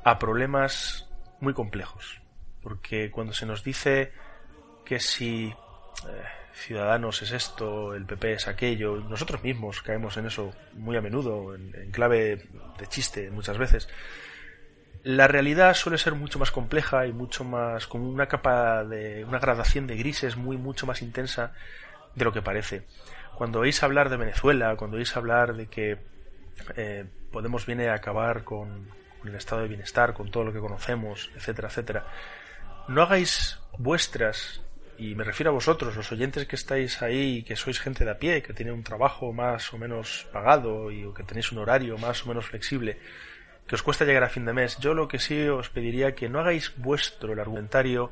a problemas muy complejos. Porque cuando se nos dice que si eh, Ciudadanos es esto, el PP es aquello, nosotros mismos caemos en eso muy a menudo, en, clave de chiste muchas veces, la realidad suele ser mucho más compleja y mucho más con una capa de una gradación de grises muy mucho más intensa de lo que parece. Cuando oís hablar de Venezuela, cuando oís hablar de que eh, Podemos viene a acabar con, con el estado de bienestar, con todo lo que conocemos, etcétera, etcétera, no hagáis vuestras y me refiero a vosotros, los oyentes que estáis ahí, que sois gente de a pie, que tiene un trabajo más o menos pagado y que tenéis un horario más o menos flexible, que os cuesta llegar a fin de mes, yo lo que sí os pediría que no hagáis vuestro el argumentario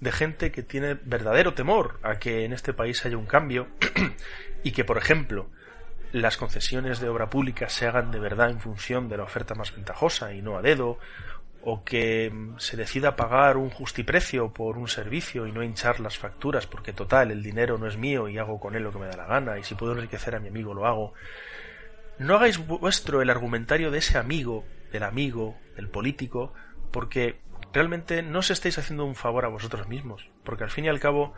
de gente que tiene verdadero temor a que en este país haya un cambio y que, por ejemplo, las concesiones de obra pública se hagan de verdad en función de la oferta más ventajosa y no a dedo, o que mm, se decida pagar un justiprecio por un servicio y no hinchar las facturas porque total el dinero no es mío y hago con él lo que me da la gana y si puedo enriquecer a mi amigo lo hago. No hagáis vuestro el argumentario de ese amigo, del amigo, del político, porque realmente no os estáis haciendo un favor a vosotros mismos, porque al fin y al cabo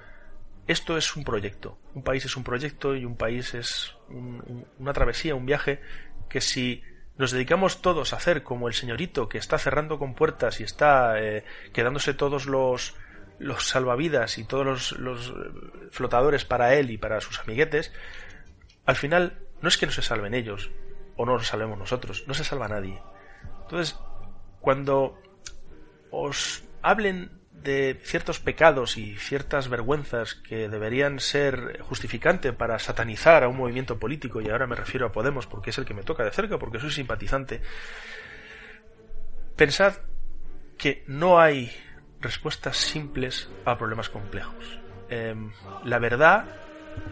esto es un proyecto, un país es un proyecto y un país es un- un- una travesía, un viaje que si nos dedicamos todos a hacer como el señorito que está cerrando con puertas y está eh, quedándose todos los los salvavidas y todos los, los, eh, flotadores para él y para sus amiguetes, al final no es que no se salven ellos o no nos salvemos nosotros, no se salva nadie. Entonces, cuando os hablen de ciertos pecados y ciertas vergüenzas que deberían ser justificante para satanizar a un movimiento político, y ahora me refiero a Podemos porque es el que me toca de cerca, porque soy simpatizante, pensad que no hay respuestas simples a problemas complejos. Em, la verdad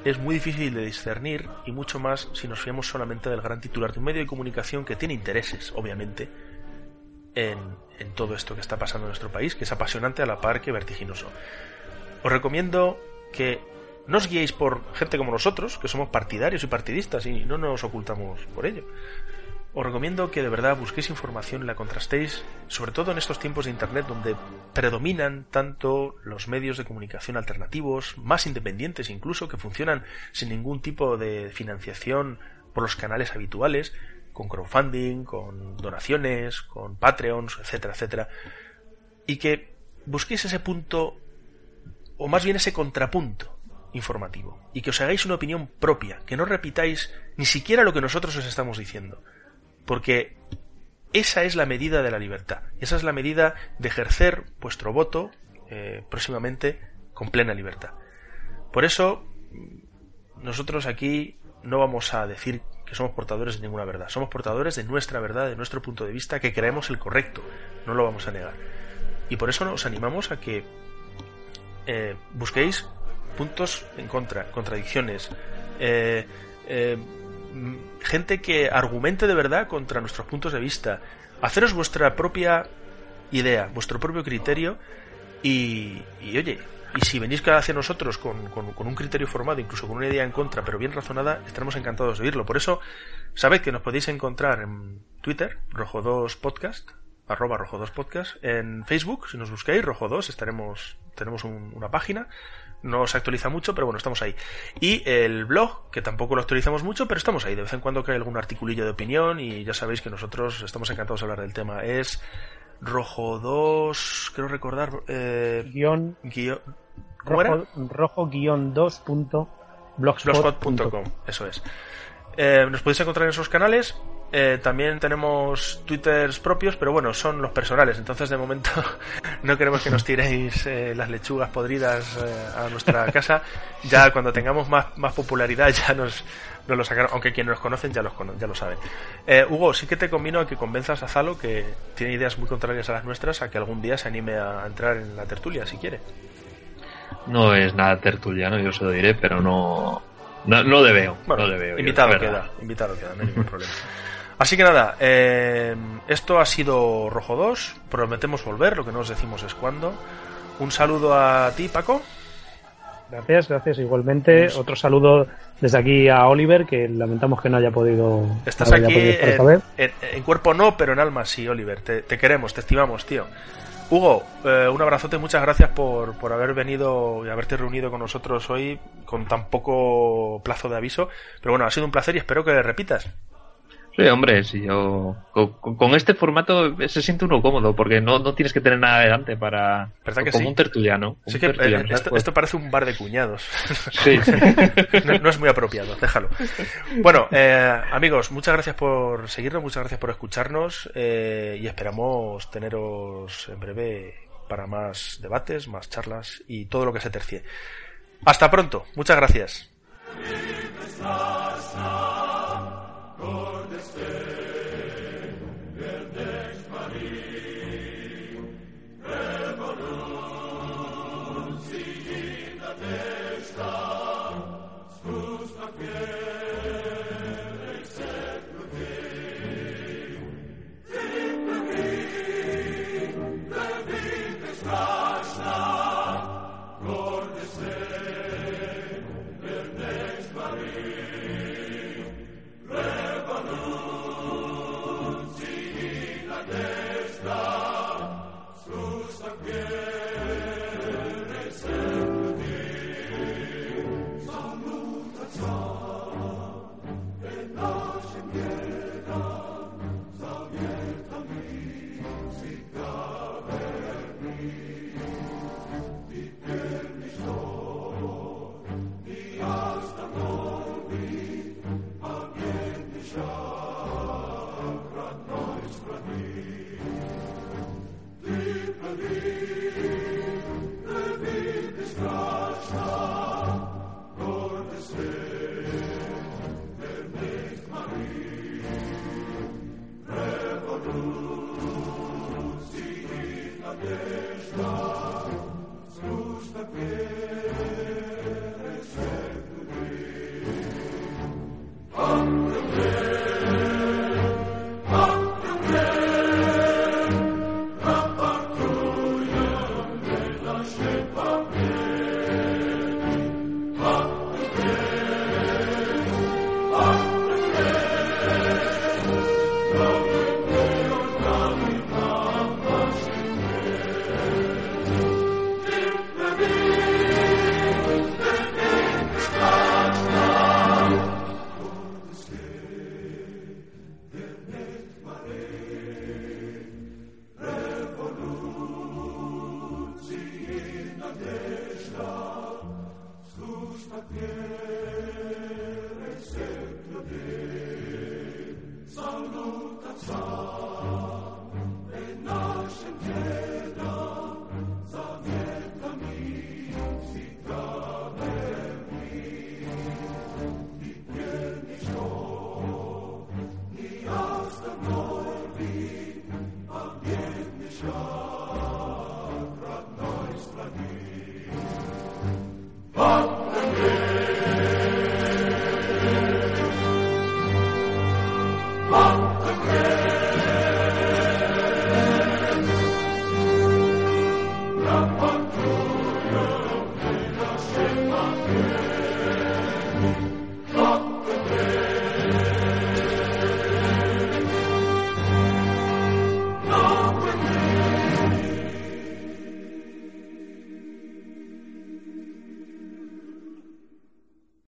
es muy difícil de discernir y mucho más si nos fiamos solamente del gran titular de un medio de comunicación que tiene intereses, obviamente, en, todo esto que está pasando en nuestro país, que es apasionante a la par que vertiginoso. Os recomiendo que no os guiéis por gente como nosotros, que somos partidarios y partidistas y no nos ocultamos por ello. Os recomiendo que de verdad busquéis información y la contrastéis, sobre todo en estos tiempos de Internet donde predominan tanto los medios de comunicación alternativos, más independientes incluso, que funcionan sin ningún tipo de financiación por los canales habituales, con crowdfunding, con donaciones, con Patreons, etcétera, etcétera, y que busquéis ese punto, o más bien ese contrapunto informativo, y que os hagáis una opinión propia, que no repitáis ni siquiera lo que nosotros os estamos diciendo, porque esa es la medida de la libertad, esa es la medida de ejercer vuestro voto eh, próximamente con plena libertad. Por eso, nosotros aquí no vamos a decir somos portadores de ninguna verdad. Somos portadores de nuestra verdad, de nuestro punto de vista, que creemos el correcto. No lo vamos a negar. Y por eso nos animamos a que eh, busquéis puntos en contra, contradicciones, eh, eh, mm, gente que argumente de verdad contra nuestros puntos de vista. Haceros vuestra propia idea, vuestro propio criterio y, y oye, y si venís hacia nosotros con, con, con, un criterio formado, incluso con una idea en contra, pero bien razonada, estaremos encantados de oírlo. Por eso, sabed que nos podéis encontrar en Twitter, Rojo2Podcast, arroba Rojo2Podcast, en Facebook, si nos buscáis, Rojo2, estaremos, tenemos un, una página, no se actualiza mucho, pero bueno, estamos ahí. Y el blog, que tampoco lo actualizamos mucho, pero estamos ahí. De vez en cuando cae algún articulillo de opinión y ya sabéis que nosotros estamos encantados de hablar del tema. Es rojo 2, creo recordar. Eh, guion, guion, ¿Cómo rojo, rojo guion 2 punto blogspot.com, eso es. Eh, nos podéis encontrar en esos canales. Eh, también tenemos twitters propios, pero bueno, son los personales. Entonces, de momento, no queremos que nos tiréis eh, las lechugas podridas eh, a nuestra casa. Ya cuando tengamos más, más popularidad, ya nos, nos lo sacaron. Aunque quienes nos conocen ya, los, ya lo saben. Eh, Hugo, sí que te convino a que convenzas a Zalo, que tiene ideas muy contrarias a las nuestras, a que algún día se anime a entrar en la tertulia, si quiere. No es nada tertuliano, yo se lo diré, pero no. No, no le veo. Bueno, no le veo invitado yo, queda, invitado queda, no hay ningún problema. Así que nada, eh, esto ha sido Rojo 2. Prometemos volver, lo que no os decimos es cuándo. Un saludo a ti, Paco. Gracias, gracias. Igualmente, otro saludo desde aquí a Oliver, que lamentamos que no haya podido. Estás no haya aquí podido estar esta en, vez. en- en cuerpo no, pero en alma sí, Oliver. Te, te queremos, te estimamos, tío. Hugo, eh, un abrazote, muchas gracias por, por haber venido y haberte reunido con nosotros hoy con tan poco plazo de aviso. Pero bueno, ha sido un placer y espero que repitas. Sí, hombre, si yo. Con, con este formato se siente uno cómodo, porque no, no tienes que tener nada delante para. ¿Verdad que como sí? un tertuliano. Sí un que eh, esto, esto parece un bar de cuñados. Sí. no, no es muy apropiado, déjalo. Bueno, eh, amigos, muchas gracias por seguirnos, muchas gracias por escucharnos eh, y esperamos teneros en breve para más debates, más charlas y todo lo que se tercie. Hasta pronto, muchas gracias. Cor d'este.